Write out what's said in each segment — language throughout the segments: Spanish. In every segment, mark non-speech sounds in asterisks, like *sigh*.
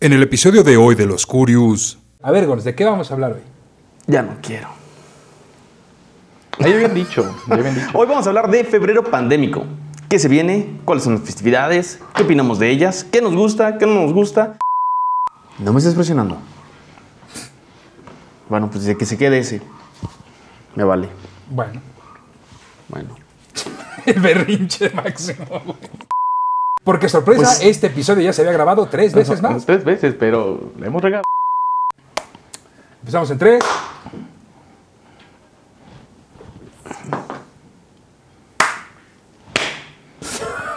En el episodio de hoy de Los Curious. A ver, Gons, ¿de qué vamos a hablar hoy? Ya no quiero. Ya habían dicho, ya habían dicho. Hoy vamos a hablar de febrero pandémico. ¿Qué se viene? ¿Cuáles son las festividades? ¿Qué opinamos de ellas? ¿Qué nos gusta? ¿Qué no nos gusta? No me estés presionando. Bueno, pues de que se quede ese. Me vale. Bueno, Bueno. *laughs* el berrinche máximo. güey. Porque sorpresa, Pues- este episodio ya se había grabado tres veces más. Tres veces, pero le hemos regado. Empezamos en tres.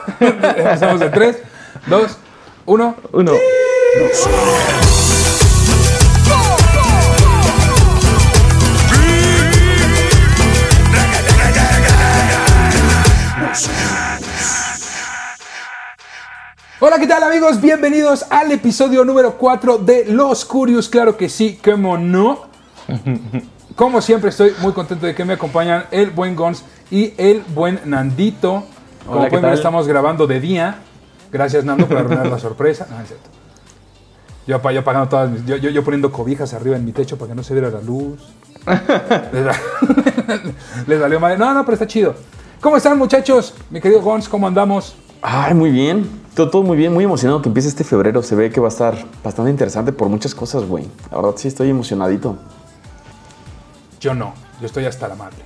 *laughs* Empezamos en tres, dos, uno. Uno. Hola, ¿qué tal amigos? Bienvenidos al episodio número 4 de Los Curious. Claro que sí, cómo no. *laughs* Como siempre estoy muy contento de que me acompañan el buen Gons y el buen Nandito. Como Hola, ¿qué pueden ver, estamos grabando de día. Gracias Nando por arruinar la sorpresa. No, es cierto. Yo, yo apagando todas mis- yo, yo- yo poniendo cobijas arriba en mi techo para que no se viera la luz. Les, valió madre. No, no, pero está chido. ¿Cómo están muchachos? Mi querido Gons, ¿cómo andamos? Ay, muy bien. Todo, todo muy bien, muy emocionado que empiece este febrero. Se ve que va a estar bastante interesante por muchas cosas, güey. La verdad sí estoy emocionadito. Yo no, yo estoy hasta la madre.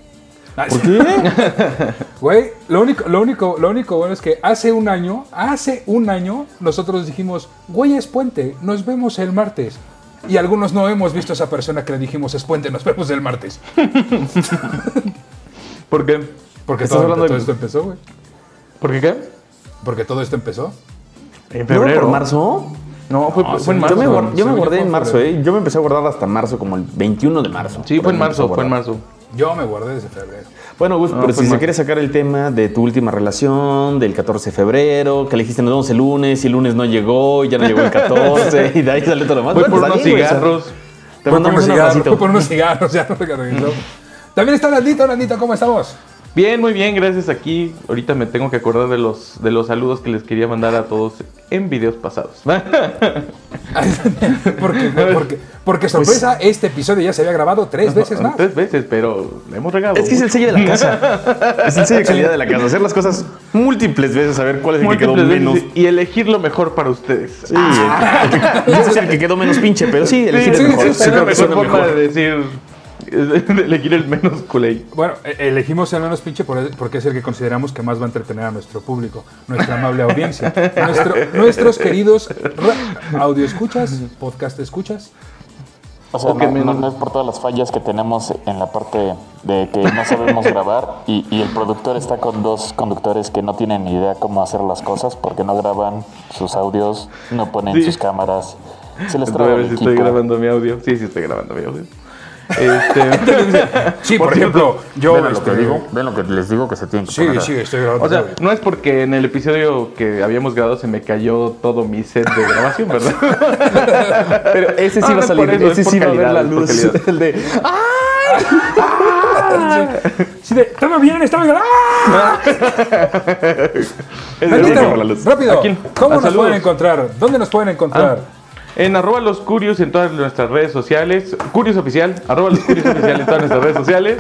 ¿Por qué? *laughs* Güey, lo único, lo, único, lo único bueno es que hace un año, hace un año, nosotros dijimos, güey, es puente, nos vemos el martes. Y algunos no hemos visto a esa persona que le dijimos, es puente, nos vemos el martes. *laughs* ¿Por qué? Porque ¿Estás todo, hablando de- esto empezó, güey. ¿Por qué qué? Porque todo esto empezó. En ¿No era por marzo? No, fue, No, fue en sí, marzo. Yo me, yo guardé fue en marzo, febrero. ¿eh? Yo me empecé a guardar hasta marzo, como el 21 de marzo. Sí, fue en marzo, fue en marzo. Yo me guardé desde febrero. Bueno, Gus, No, pero fue si se quiere sacar el tema de tu última relación, del 14 de febrero, que le dijiste nos vemos el lunes y el lunes no llegó y ya no llegó el 14 *laughs* y de ahí salió todo lo demás. Voy Bueno, por está unos cigarros. Te Fue por mandamos fue por unos cigarros, ya no regresó. *laughs* También está Nandito, Nandito, ¿cómo estamos? Bien, muy bien, gracias aquí. Ahorita me tengo que acordar de los, de los saludos que les quería mandar a todos en videos pasados. *laughs* porque, porque, porque sorpresa, este episodio ya se había grabado tres veces más. Tres veces, pero le hemos regado. Es que es el sello de la casa. *laughs* es el sello de calidad de la casa. Hacer las cosas múltiples veces, a ver cuál es el que quedó menos. y elegir lo mejor para ustedes. Sí, el que- el que quedó menos pinche, pero sí, elegir Sí, el sí, mejor. sí, Sí, es la mejor forma mejor. de decir, *laughs* elegir el menos culé. Bueno, e- elegimos el menos pinche por- porque es el que consideramos que más va a entretener a nuestro público, nuestra amable audiencia, nuestro- nuestros queridos audio escuchas, podcast escuchas. O sea, O que no, no- no es por todas las fallas que tenemos en la parte de que no sabemos grabar y, y el productor está con dos conductores que no tienen ni idea cómo hacer las cosas porque no graban sus audios, no ponen Sí. sus cámaras. Se les traba ver el si equipo. estoy grabando mi audio. Sí, sí estoy grabando mi audio. Este, *laughs* Sí, por, ejemplo, yo... ¿Ven lo que este, digo? ¿Ven lo que les digo que se tienen que Sí, poner? sí, estoy grabando. o sea, no es porque en el episodio que habíamos grabado se me cayó todo mi set de grabación, ¿verdad? *laughs* Pero ese sí Ah, va a salir, eso, ese sí va a ver la luz. *laughs* El de, Sí, de, estamos bien, estamos bien. ¡Ah! Rápido. ¿cómo Ah, nos saludos. pueden encontrar? ¿Dónde nos pueden encontrar? En arroba los curios en todas nuestras redes sociales. Curios oficial. Arroba los curios oficial en todas nuestras redes sociales.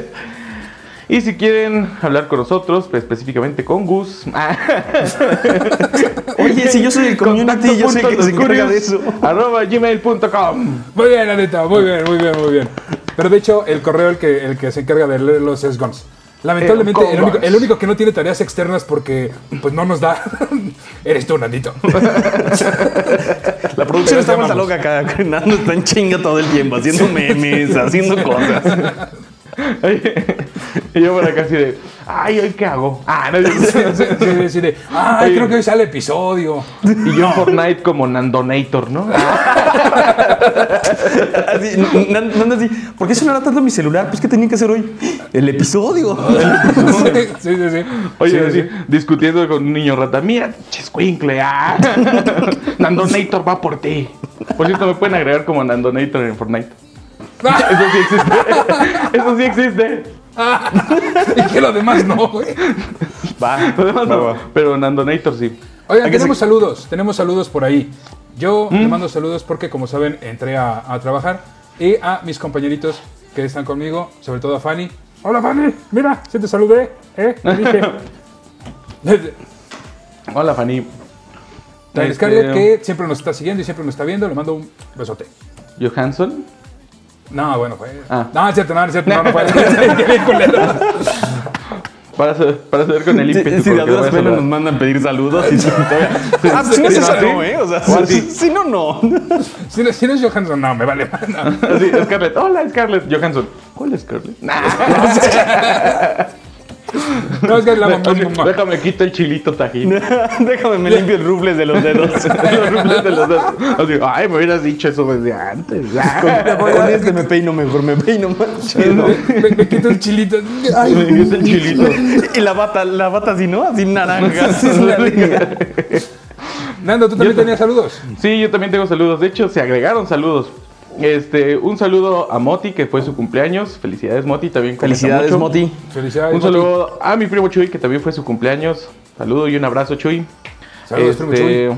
Y si quieren hablar con nosotros, pues, específicamente con Gus. *laughs* Oye, si yo soy el community, yo soy el que se encarga de eso. Arroba gmail.com. Muy bien, Anita, muy bien, muy bien, muy bien. Pero de hecho, el correo el que, el que se encarga de leerlos es Gons. Lamentablemente, Eh, el, único, Gons. el único que no tiene tareas externas porque pues no nos da *laughs* eres tú, Nandito. *laughs* La producción está amamos. loca acá. Nando está en chinga todo el tiempo, haciendo memes, haciendo cosas. *laughs* y yo por acá así de, ay, ¿hoy qué hago? Ah, no, Sí, sí, sí, sí, de, Ay, creo que hoy sale episodio. y yo en Fortnite como Nandonator, ¿no? *laughs* Así, Nan- Nando así, ¿por qué sonará tanto mi celular? Pues, ¿qué tenía que hacer hoy? El episodio. *laughs* Sí, sí, sí. sí. Oye, Sí, así, sí. discutiendo con un niño rata. Mira, chiscuincle, ah. *laughs* Nandonator va por ti. Por cierto, me pueden agregar como Nandonator en Fortnite. Eso sí existe. Eso sí existe. *laughs* Y que lo demás no, güey. Va, Lo demás va, no, va. Pero Nandonator sí. Oigan, tenemos saludos, tenemos saludos por ahí. Yo le mando saludos porque, como saben, entré a, a trabajar. Y a mis compañeritos que están conmigo, sobre todo a Fanny. Hola, Fanny. Mira, sí te saludé. ¿eh? Te dije. *laughs* Hola, Fanny. Este, que siempre nos está siguiendo y siempre nos está viendo. Le mando un besote. Johansson. No, bueno, fue. Ah. No, es cierto, no, es cierto, no, no fue. *laughs* Para, saber- para saber con el ímpetu. si de saludar. nos mandan pedir saludos y. *laughs* Ah, no es no, ¿eh? O sea, si, no, no. Si no, si no es Johansson, no, me vale. Así, *laughs* Scarlett. Hola, Scarlett. Johansson. Hola, Scarlett. Nah. No, es que la Así, mamá. Déjame quito el chilito tajín. *laughs* Déjame, me limpio el rubles de los dedos. *laughs* Los rubles de los dedos. Así, ay, me hubieras dicho eso desde antes. Con este me peino mejor, me peino más chido. *laughs* Me, me quito el chilito. Ay, Me quito el chilito. Y la bata, la bata así, ¿no? Así naranja. así es la. Nando, ¿tú también tenías saludos? Sí, yo también tengo saludos. De hecho, se agregaron saludos. Este, un saludo a Moti, que fue su cumpleaños. Felicidades, Moti, también. Felicidades, mucho. Moti. Felicidades. Un saludo a mi primo Chuy, que también fue su cumpleaños. Saludo y un abrazo, Chuy. Saludos, primo Chuy.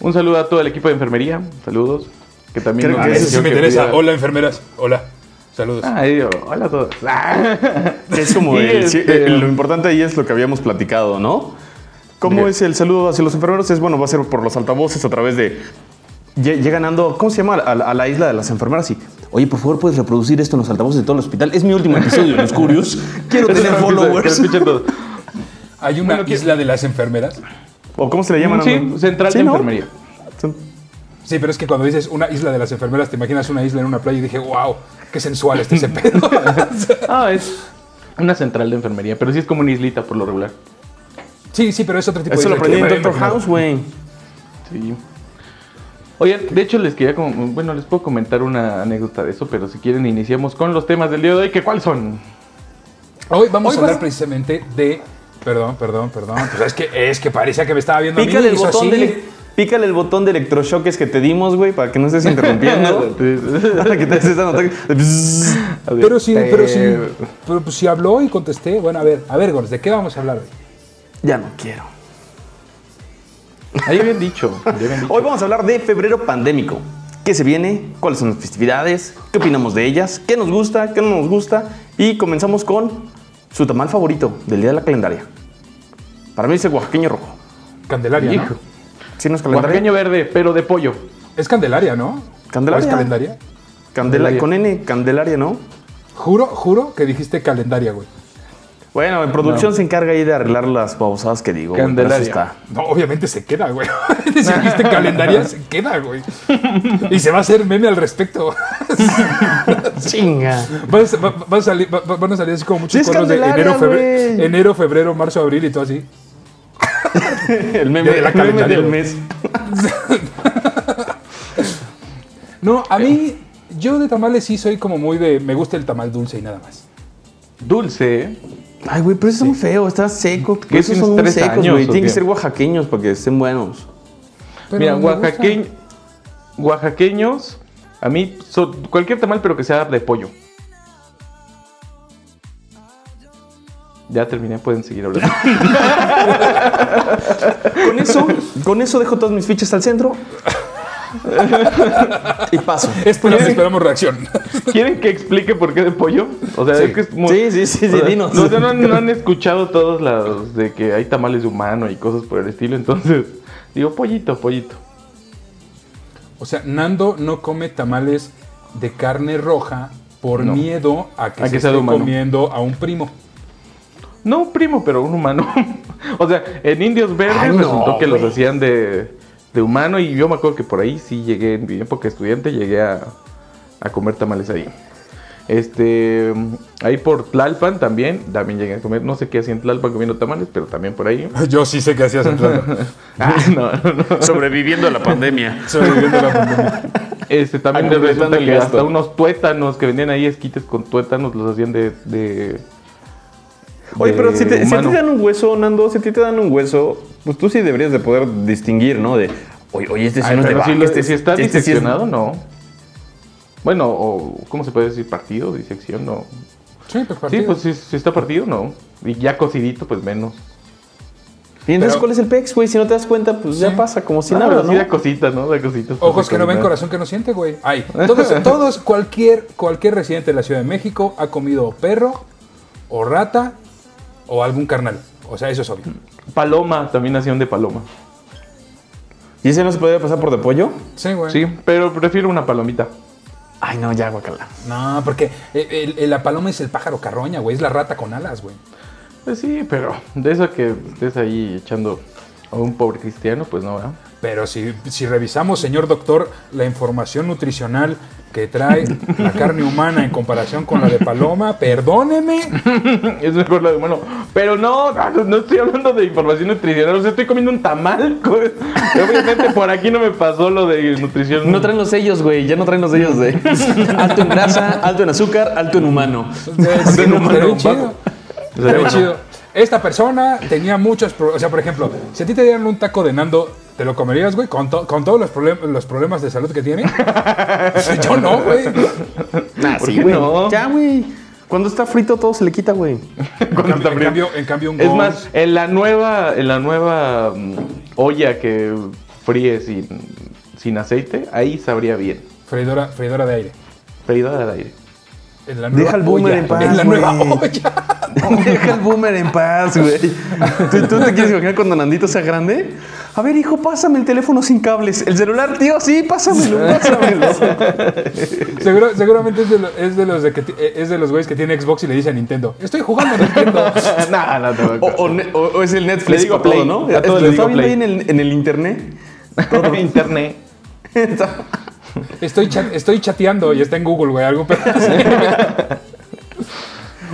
Un saludo a todo el equipo de enfermería. Saludos. Que también Creo que sí me interesa. Hola, enfermeras. Hola. Saludos. Ay, hola a todos. *laughs* Es como el- este- el- lo importante ahí es lo que habíamos platicado, ¿no? ¿Cómo es el saludo hacia los enfermeros? Es bueno, va a ser por los altavoces a través de. Lle- Llegan ando, ¿cómo se llama? A, la- a la isla de las enfermeras y. Oye, por favor, puedes reproducir esto en los altavoces de todo el hospital. Es mi último episodio de Los Curious. *laughs* *laughs* Quiero Eso tener lo followers. Hay una Bueno, ¿qué- isla de las enfermeras. ¿O cómo se le llama? Sí, no? central Sí, de ¿no? enfermería. Sí, pero es que cuando dices una isla de las enfermeras, te imaginas una isla en una playa y dije, wow, qué sensual está ese pedo. *laughs* Ah, es una central de enfermería, pero sí es como una islita por lo regular. sí, sí, pero es otro tipo Eso de lo isla aprendí en Doctor. House, güey. Sí. Oigan, de hecho les quería, bueno, les puedo comentar una anécdota de eso, pero si quieren iniciamos con los temas del día de hoy, que cuáles son. Hoy vamos Hoy a hablar vas- precisamente de... Perdón, perdón, perdón. Pues es que, es que parecía que me estaba viendo a Pícale mí. el, botón así. de, pícale el botón de electrochoques que te dimos, güey, para que no estés interrumpiendo. *laughs* Para que te estés dando ataques. *laughs* Pero sí, pero sí. Eh, Pero pues sí habló y contesté. Bueno, a ver, a ver, Gors, ¿de qué vamos a hablar hoy? Ya no quiero. Ahí habían dicho. Hoy vamos a hablar de febrero pandémico. ¿Qué se viene? ¿Cuáles son las festividades? ¿Qué opinamos de ellas? ¿Qué nos gusta? ¿Qué no nos gusta? Y comenzamos con su tamal favorito del día de la calendaria. Para mí es el oaxaqueño rojo. Candelaria, ¿no? Hijo. ¿Sí no es calendaria? Oaxaqueño verde, pero de pollo. Es Candelaria, ¿no? Candelaria. ¿O es calendaria? Candela- Candelaria. con N, Candelaria, ¿no? Juro, juro que dijiste calendaria, güey. Bueno, en producción se encarga ahí de arreglar las babosadas que digo. güey, pero eso Candelaria. está. No, obviamente se queda, güey. *laughs* si dijiste calendaria, se queda, güey. Y se va a hacer meme al respecto. *laughs* Chinga. Van a, va- van a salir, va- va- van a salir así como muchos Sí, cuadros de enero febrero, enero, febrero, marzo, abril y todo así. *laughs* El meme, De la el meme del mes. No, a mí, yo de tamales sí soy como muy de. Me gusta el tamal dulce y nada más. Dulce, ¿eh? Ay, güey, pero eso es muy feo, está seco. ¿Qué Esos son muy secos, años, güey. Tienen que ser oaxaqueños para que estén buenos. Pero Mira, me gusta. oaxaqueñ- oaxaqueños, a mí, so- cualquier tamal, pero que sea de pollo. Ya terminé, pueden seguir hablando. *laughs* Con eso, con eso dejo todas mis fichas al centro. *laughs* y paso. Esperamos, esperamos reacción. ¿Quieren que explique por qué de pollo? O sea, Sí. es que es muy... Sí, sí, sí, sí, o sea, dinos. No, no, no han escuchado todos los de que hay tamales de humano y cosas por el estilo, entonces digo pollito, pollito. O sea, Nando no come tamales de carne roja por No. miedo a que A se que esté humano. comiendo a un primo. No un primo, pero un humano. *laughs* o sea, en Indios Verdes Ay, no, resultó que los hacían de, de humano y yo me acuerdo que por ahí sí llegué, en mi época estudiante, llegué a, a comer tamales ahí. Este, ahí por Tlalpan también, también llegué a comer, no sé qué hacían en Tlalpan comiendo tamales, pero también por ahí. *laughs* Yo sí sé que hacías entrando. *laughs* Ah, no, no, no. Sobreviviendo a la pandemia. *laughs* Sobreviviendo la pandemia. Este, también resulta que gasto. hasta unos tuétanos que vendían ahí esquites con tuétanos los hacían de... de Oye, pero si, te, si a ti humano. te dan un hueso, Nando, si a ti te dan un hueso, pues tú sí deberías de poder distinguir, ¿no? De, oye, oye este sí Ay, no es de pero si, vaca, lo- este, si está este sí es- diseccionado, no. Bueno, o ¿cómo se puede decir? ¿Partido? ¿Disección? No. Sí, pues Sí, partido. pues si, si está partido, no. Y ya cocidito, pues menos. Y entonces, Pero- ¿cuál es el pex, güey? Si no te das cuenta, pues ya pasa como si Ah, nada, sí ¿no? da cositas, ¿no? Da cositas. Ojos que no ven, corazón que no siente, güey. Ay, *laughs* todos, todos, cualquier, cualquier residente de la Ciudad de México ha comido perro, o rata, o algún carnal. O sea, eso es obvio. Paloma, también nación de paloma. ¿Y ese no se podría pasar por de pollo? Sí, güey. Sí, pero prefiero una palomita. Ay, no, ya, guacala. No, porque el- el- la paloma es el pájaro carroña, güey. Es la rata con alas, güey. Pues sí, pero de eso que estés ahí echando a un pobre cristiano, pues no, ¿verdad? Pero si, si revisamos, señor doctor, la información nutricional que trae la carne humana en comparación con la de paloma, perdóneme. *laughs* Es mejor la de humano. Pero no, no, no estoy hablando de información nutricional. O sea, estoy comiendo un tamal. *laughs* güey. Obviamente por aquí no me pasó lo de nutrición. No traen los sellos, güey. Ya no traen los sellos de *laughs* alto en grasa, alto en azúcar, alto en humano. Sí, no, estaría no, chido. Chido. Esta persona tenía muchos problemas. O sea, por ejemplo, si a ti te dieran un taco de Nando, ¿te lo comerías, güey? Con, to- con todos los, problem- los problemas de salud que tiene. *laughs* Yo no, güey. ¿Por sí, qué güey. no? Ya, güey. Cuando está frito todo se le quita, güey. En cambio, en cambio, en cambio, un Es más, en la nueva, en la nueva mm, olla que fríe sin, sin aceite, ahí sabría bien. freidora, freidora de aire. Freidora de aire. En la Deja al boomer olla. en paz, En la güey. nueva olla. *laughs* Deja el boomer en paz, güey. ¿Tú, tú te quieres imaginar cuando Nandito sea grande? A ver, hijo, pásame el teléfono sin cables. El celular, tío, sí, pásamelo, *laughs* pásamelo. Seguro- seguramente es de, lo- es de los de que ti- es de los güeyes que tiene Xbox y le dice a Nintendo, estoy jugando a Nintendo. *laughs* no, no, te O, o ne- o- o es el Netflix Le digo para todo, Play. ¿no? A todo Lo le está digo viendo ahí Play. en el, en el internet. Todo *laughs* internet. Estoy, chat- estoy chateando y está en Google, güey, algo pero así.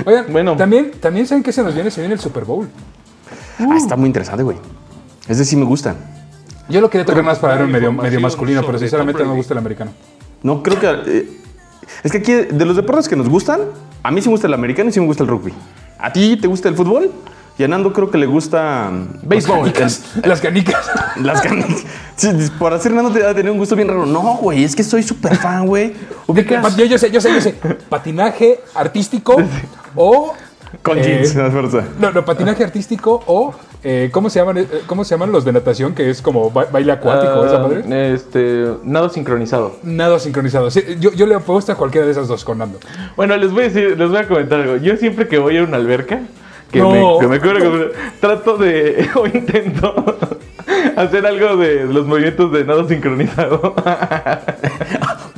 Oigan, Bueno. también, también saben que se nos viene, se viene el Super Bowl. Ah, está muy interesante, güey. Es decir, me gusta. Yo lo quería tocar más para ver un medio, medio masculino, pero sinceramente no me gusta el americano. No, creo que. eh, es que aquí, de los deportes que nos gustan, a mí sí me gusta el americano y sí me gusta el rugby. ¿A ti te gusta el fútbol? Y a Nando creo que le gusta. mm, Béisbol. Las canicas. Las. Sí, por hacer Nando te va a tener un gusto bien raro. No, güey, es que soy súper fan, güey. Ubicas. Yo, yo sé, yo sé, yo sé. Patinaje artístico o... Con eh, jeans, más fuerza. No, no, patinaje artístico o... eh, ¿cómo, se llaman, eh, ¿Cómo se llaman los de natación? Que es como ba- baile acuático, esa madre. Ah, este, nado sincronizado. Nado sincronizado. Sí, yo, yo le apuesto a cualquiera de esas dos con Nando. Bueno, les voy a decir, les voy a comentar algo. Yo siempre que voy a una alberca, que, No. me, que me cubro trato de, *laughs* o intento *laughs* hacer algo de los movimientos de nado sincronizado. *laughs*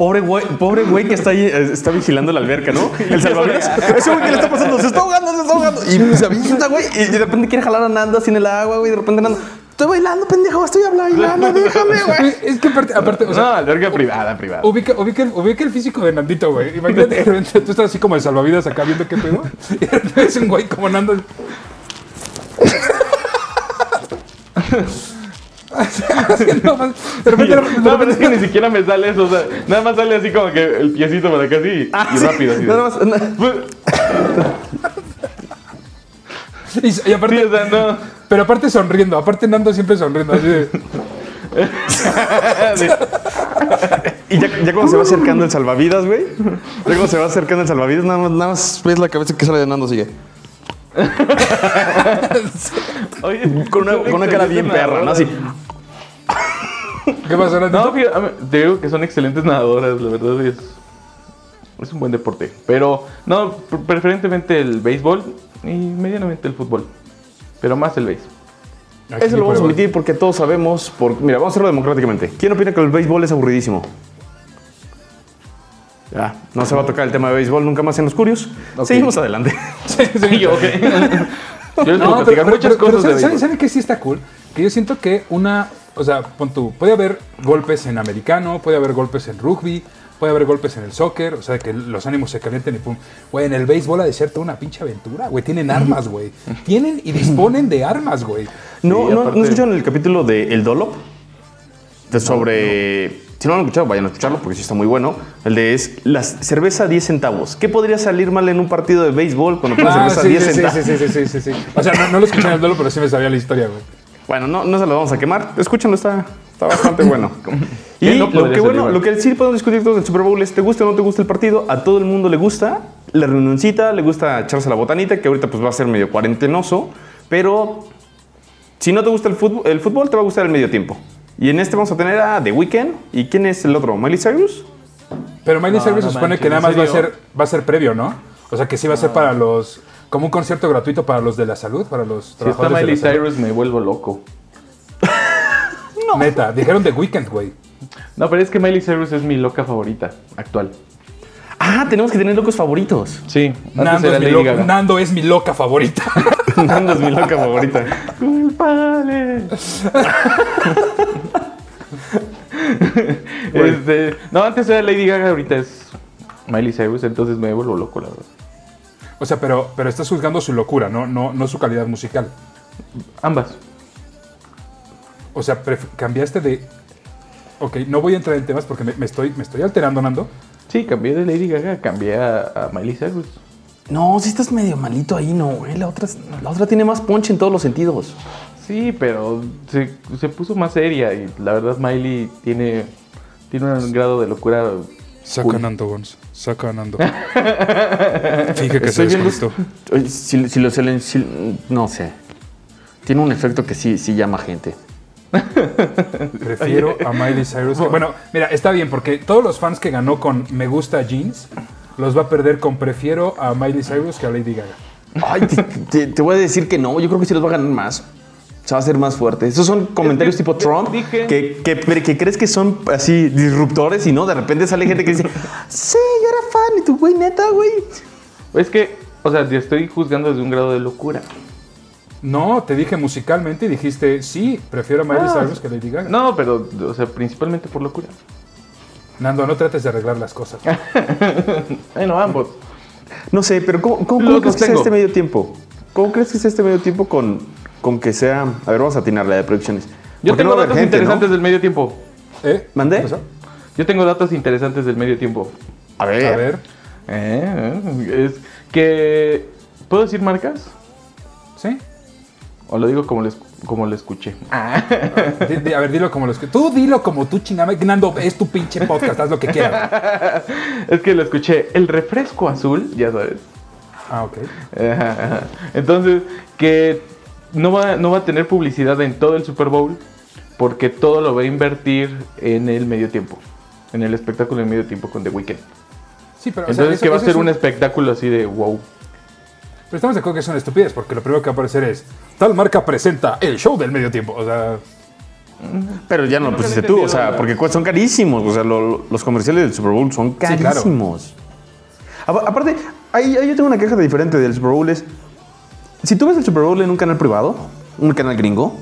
Pobre güey, pobre güey que está ahí, eh, está vigilando la alberca, ¿no? *laughs* El salvavidas. Ese güey que le está pasando, se está ahogando, se está ahogando. Y se avienta, güey. Y de repente quiere jalar a Nando así en el agua, güey. De repente Nando, estoy bailando, pendejo, estoy bailando, *laughs* déjame, güey. Es que aparte, aparte o sea, no, alberca privada, privada. Ubica, ubica, el- ubica el físico de Nandito, güey. Imagínate, de repente tú estás así como el salvavidas acá viendo qué pedo. Y de repente es un güey como Nando. *laughs* Más- de repente, de No, pero es repente- que ni siquiera me sale eso. O sea, nada más sale así como que el piecito para acá así y, Ah, y sí, rápido. Así. Nada más. na- *laughs* y, y Sí, aparte, o sea, no. pero aparte sonriendo, aparte Nando siempre sonriendo, así de, *laughs* Y ya, ya cuando se va acercando el salvavidas, güey. Ya cuando se va acercando el salvavidas, nada más, nada más ves la cabeza que sale de Nando, sigue. *laughs* Oye, Con una, con una cara bien perra, ¿no? Así. ¿qué pasó? No, mí- te digo que son excelentes nadadoras, la verdad es. Es un buen deporte. Pero, no, pre- preferentemente el béisbol y medianamente el fútbol. Pero más el béis. Aquí Eso lo vamos a omitir porque todos sabemos. Por... Mira, vamos a hacerlo democráticamente. ¿Quién opina que el béisbol es aburridísimo? Ya, no se va a tocar el tema de béisbol nunca más en los curios. Seguimos adelante. *laughs* Sí, sí. Yo, ok. *laughs* Yo les No, pero, muchas pero- pero cosas de ¿saben- béisbol. ¿Saben qué sí está cool? Que yo siento que una, o sea, pon tú, puede haber golpes en americano, puede haber golpes en rugby, puede haber golpes en el soccer, o sea, que los ánimos se calienten y pum. Güey, en el béisbol ha de ser toda una pinche aventura, güey. Tienen armas, güey. Tienen y disponen de armas, güey. No, Sí, no, aparte- ¿no escucharon el capítulo de El Dolop? De sobre. Si no lo han escuchado, vayan a escucharlo porque sí está muy bueno. El de es la cerveza 10 centavos. ¿Qué podría salir mal en un partido de béisbol cuando pones Ah, cerveza sí, 10 sí, sí, centavos? sí, sí, sí, sí, sí. O sea, no, no lo escuché en el duelo, pero sí me sabía la historia, güey. Bueno, no, no se lo vamos a quemar. Escúchenlo, está, está bastante bueno. *laughs* y ¿Qué no lo que, bueno, lo que sí podemos discutir todos del Super Bowl es: ¿te gusta o no te gusta el partido? A todo el mundo le gusta. La reunioncita, le gusta echarse la botanita, que ahorita pues va a ser medio cuarentenoso. Pero Si no te gusta el fútbol, el fútbol, te va a gustar el medio tiempo. Y en este vamos a tener a The Weeknd. ¿Y quién es el otro? ¿Miley Cyrus? Pero Miley No, Cyrus no se supone manches, que nada ¿en más va a, ser, va a ser previo, ¿no? O sea, que sí va a ser para los... Como un concierto gratuito para los de la salud, para los Si está trabajadores de Miley la salud. Cyrus me vuelvo loco. *laughs* Neta, dijeron The Weeknd, güey. No, pero es que Miley Cyrus es mi loca favorita actual. Ah, tenemos que tener locos favoritos. Sí, Nando es, mi Lady lo- Gaga. Nando es mi loca favorita. *laughs* Nando es mi loca favorita. *laughs* Culpable. *laughs* Este, no, antes era Lady Gaga, ahorita es Miley Cyrus, entonces me vuelvo loco, la verdad. o sea, pero, pero estás juzgando su locura, no, no, no su calidad musical. Ambas. O sea, cambiaste de... Ok, no voy a entrar en temas porque me, me estoy, me estoy alterando, Nando. Sí, cambié de Lady Gaga, cambié a, a Miley Cyrus. No, si estás medio malito ahí, no, güey. La otra, la otra tiene más punch en todos los sentidos. Sí, pero se, se puso más seria y la verdad Miley tiene, tiene un grado de locura. Saca Nando, Gons. Saca Nando. *laughs* Finge que se Estoy viendo- desconectó. Oye, Si, si lo- no sé. Tiene un efecto que sí, sí llama gente. *laughs* Prefiero a Miley Cyrus. que- bueno, mira, está bien, porque todos los fans que ganó con Me Gusta Jeans los va a perder con Prefiero a Miley Cyrus que a Lady Gaga. Ay, te, te- te voy a decir que no. Yo creo que sí los va a ganar más. Se va a hacer más fuerte. Esos son comentarios tipo Trump dije- que, que, que crees que son así disruptores y no. De repente sale gente que dice, sí, yo era fan y tu güey, neta, güey. Es que, o sea, te estoy juzgando desde un grado de locura. No, te dije musicalmente y dijiste, sí, prefiero a Miley Ah. Cyrus que Lady Gaga. No, pero, o sea, principalmente por locura. Nando, no trates de arreglar las cosas. *laughs* Bueno, ambos. No sé, pero ¿cómo, cómo, crees que sea este medio tiempo? ¿Cómo crees que sea este medio tiempo con, con que sea... A ver, vamos a atinarle de producciones. Yo tengo no datos gente, ¿no? interesantes del medio tiempo. ¿Eh? ¿Mandé? Yo tengo datos interesantes del medio tiempo. A ver. A ver, Eh, eh, es que... ¿Puedo decir marcas? ¿sí? ¿O lo digo como, les, como lo escuché? Di- a ver, dilo como los que... Tú dilo como tú, chingame. Nando, es tu pinche podcast, haz lo que quieras. *laughs* Es que lo escuché. El refresco azul, ya sabes. Ah, ok. Entonces, que no va, no va a tener publicidad en todo el Super Bowl porque todo lo va a invertir en el medio tiempo. En el espectáculo de medio tiempo con The Weeknd. Sí, pero... o sea, Entonces, eso- que va a ser es un espectáculo así de wow. Pero estamos de acuerdo que es una estupidez, porque lo primero que va a aparecer es... Tal marca presenta el show del medio tiempo. O sea... Pero ya no lo pusiste tú, o sea, la- porque son carísimos. O sea, lo- lo- los comerciales del Super Bowl son claro. carísimos. Apa- Aparte, ahí, ahí yo tengo una queja diferente del Super Bowl. Es, si tú ves el Super Bowl en un canal privado, un canal gringo,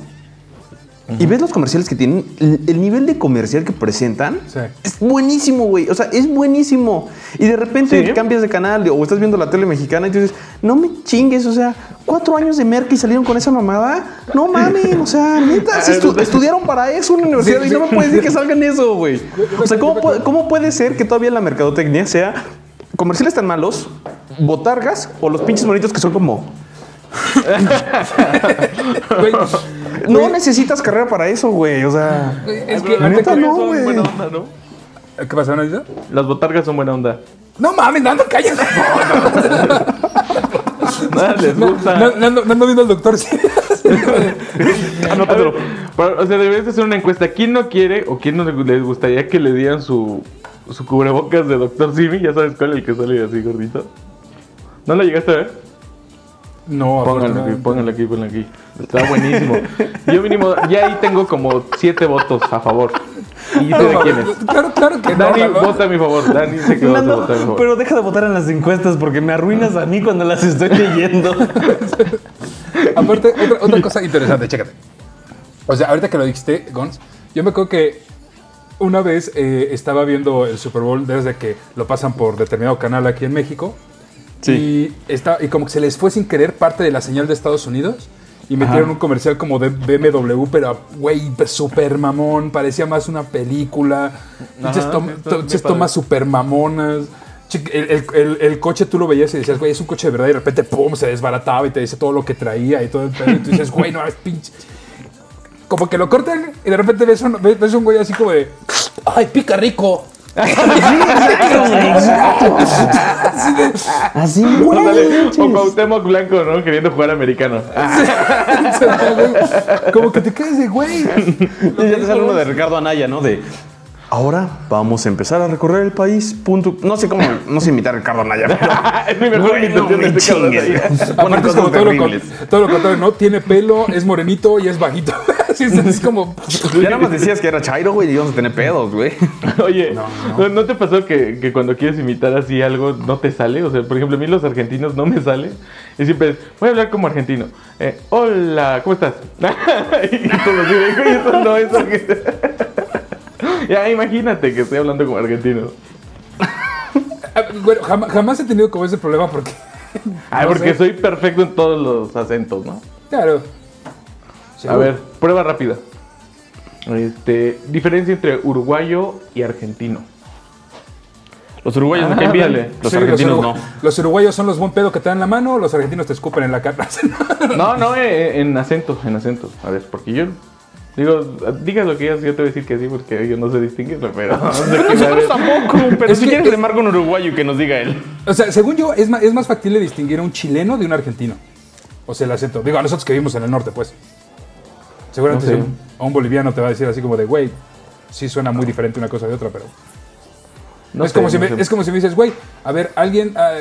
y ves los comerciales que tienen, el, el nivel de comercial que presentan Sí. es buenísimo, güey. O sea, es buenísimo. Y de repente Sí. cambias de canal o estás viendo la tele mexicana y tú dices, no me chingues, o sea, cuatro años de merca y salieron con esa mamada. No mames, o sea, *laughs* neta, si estu- estudiaron para eso en la universidad y no me puedes decir que salgan eso, güey. *laughs* O sea, ¿cómo, ¿cómo puede ser que todavía la mercadotecnia sea comerciales tan malos, botargas o los pinches bonitos que son como... Güey, *laughs* No necesitas carrera para eso, güey. O sea, es que... Neta, no, son güey. buena onda, ¿no? ¿Qué pasa, Nando? Las botargas son buena onda. No mames, Nando, cállate. *laughs* Nada les gusta. Nando, Nando, viendo al doctor. sí. *laughs* Anótatelo. O sea, deberías hacer una encuesta. ¿Quién no quiere o quién no le- les gustaría que le dieran su, su cubrebocas de Dr. Simi? Ya sabes cuál, el que sale así gordito. ¿No la llegaste a ver? No, Pónganlo aquí, pónganlo aquí, pónganlo aquí. Está buenísimo. Yo mínimo, ya ahí tengo como siete votos a favor. Y sé de No, quiénes. Claro, claro que no. Dani, Nando. vota a mi favor. Dani sé que vas a votar a mi favor. pero deja de votar en las encuestas porque me arruinas a mí cuando las estoy leyendo. *laughs* Aparte, otra, otra cosa interesante, chécate. O sea, ahorita que lo dijiste, Gons, yo me acuerdo que una vez eh, estaba viendo el Super Bowl desde que lo pasan por determinado canal aquí en México. Y, está, y como que se les fue sin querer parte de la señal de Estados Unidos. Y metieron un comercial como de BMW, pero, güey, super mamón. Parecía más una película. Ajá, tom- tomas super mamonas. El, el- el- el coche tú lo veías y decías, güey, es un coche de verdad. Y de repente, pum, se desbarataba y te dice todo lo que traía y todo el pedo. Y tú dices, güey, no, es pinche. Como que lo cortan y de repente ves un, ves, ves un güey así como de, ay, pica rico. Así, Ándale, o Cuauhtémoc Blanco, ¿no? Queriendo jugar americano. *laughs* Como que te quedes de güey. Y ya te sale uno de Ricardo Anaya, ¿no? De. Ahora vamos a empezar a recorrer el país. Punto. No sé cómo. No sé imitar a Ricardo Anaya, *laughs* pero. es mi mejor Güey, no imitación de me este. Ponen Aparte es como todo lo contrario, ¿no? Tiene pelo, es morenito y es bajito. Es, como... Ya nada más decías que era Chairo, güey, y íbamos a tener pedos, güey. *laughs* Oye, no, ¿no te pasó que, que cuando quieres imitar así algo no te sale? O sea, por ejemplo, a mí los argentinos no me sale. Y siempre es, voy a hablar como argentino. Eh, Hola, ¿cómo estás? *laughs* y así de, "Güey, eso no es argentino. *laughs* ya, imagínate que estoy hablando como argentino. Ah, Bueno, jamás, jamás he tenido como ese problema porque... Ah, No porque sé. soy perfecto en todos los acentos, ¿no? Claro. A ver, prueba rápida. Este, diferencia entre uruguayo y argentino. Los uruguayos me caen Ándale. bien. Los Sí, argentinos urugu- no. Los uruguayos son los buen pedo que te dan la mano, los argentinos te escupen en la cara. *laughs* No, no, eh, en acento, en acento. A ver, porque yo digo, digas lo que digas, yo te voy a decir que sí, porque yo no sé distinguirlo, pero. *laughs* no sé qué Nosotros tampoco, pero Es si que- quieres es- le marco un uruguayo y que nos diga él. o sea, según yo, es más, es más factible distinguir a un chileno de un argentino. O sea, el acento. Digo, a nosotros que vivimos en el norte, pues. Seguramente No sé. si un- a un boliviano te va a decir así como de, güey, sí suena muy diferente una cosa de otra, pero... No es, sé, como si no me, es como si me dices, güey, a ver, alguien, ah,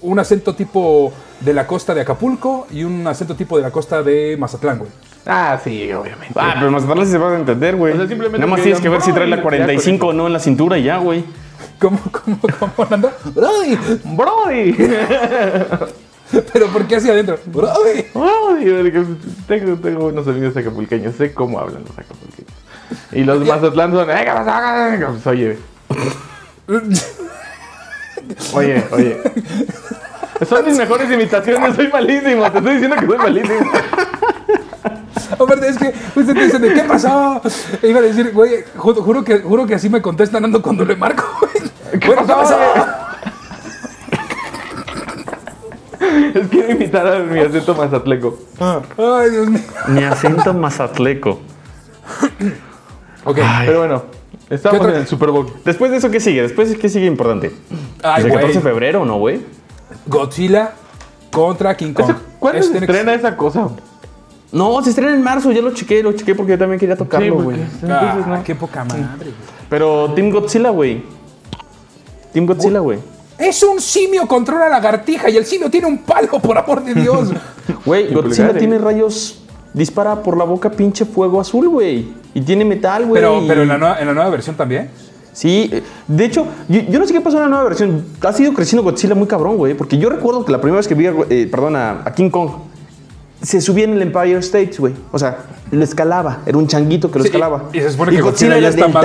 un acento tipo de la costa de Acapulco y un acento tipo de la costa de Mazatlán, güey. Ah, sí, obviamente. Ah, pero Mazatlán sí se va a entender, güey. O sea, simplemente Nada más tienes que ver si trae la "Ay, 45 ya, o no en la cintura y ya, güey. ¿Cómo, cómo, cómo, Nando? Brody, Brody. *laughs* *laughs* pero ¿por qué hacia adentro? Brody. Brody. Tengo, tengo unos amigos acapulqueños, sé cómo hablan los acapulqueños. Y los Mazatlán son. "Eh, ¿qué pasa? Pues, Oye, oye, oye. Son mis mejores imitaciones, soy malísimo, te estoy diciendo que soy malísimo. Aparte, es que usted te dicen, de, ¿qué pasó? E iba a decir, güey, ju- juro, que, juro que así me contesta Nando cuando le marco, güey. ¿Qué pasó? Es que *laughs* iba a imitar a mi acento mazatleco. Ay, Dios mío. Mi acento mazatleco. Ok. Pero bueno, estamos ¿Qué otra- en el Super Bowl. Después de eso, ¿qué sigue? Después, ¿qué sigue importante? Ay, ¿Es el 14 de febrero o no, güey? Godzilla contra King Kong. ¿Ese- ¿Cuándo se estrena esa cosa? No, se estrena en marzo, ya lo chequé, lo chequé porque yo también quería tocarlo, Sí, güey. porque- Ah, no. qué poca madre. Pero Team Godzilla, güey. Team Godzilla, güey. Es un simio contra una lagartija y el simio tiene un palo, por amor de Dios. *laughs* Güey, Godzilla tiene rayos. Dispara por la boca pinche fuego azul, güey. Y tiene metal, güey. pero pero en, la nueva, en la nueva versión también. Sí, eh, de hecho, yo, yo no sé qué pasó en la nueva versión. Ha sido creciendo Godzilla muy cabrón, güey. Porque yo recuerdo que la primera vez que vi a, eh, perdón, a, a King Kong, se subía en el Empire State, güey. O sea, lo escalaba. Era un changuito que lo Sí, escalaba. y- y se supone que Godzilla ya está más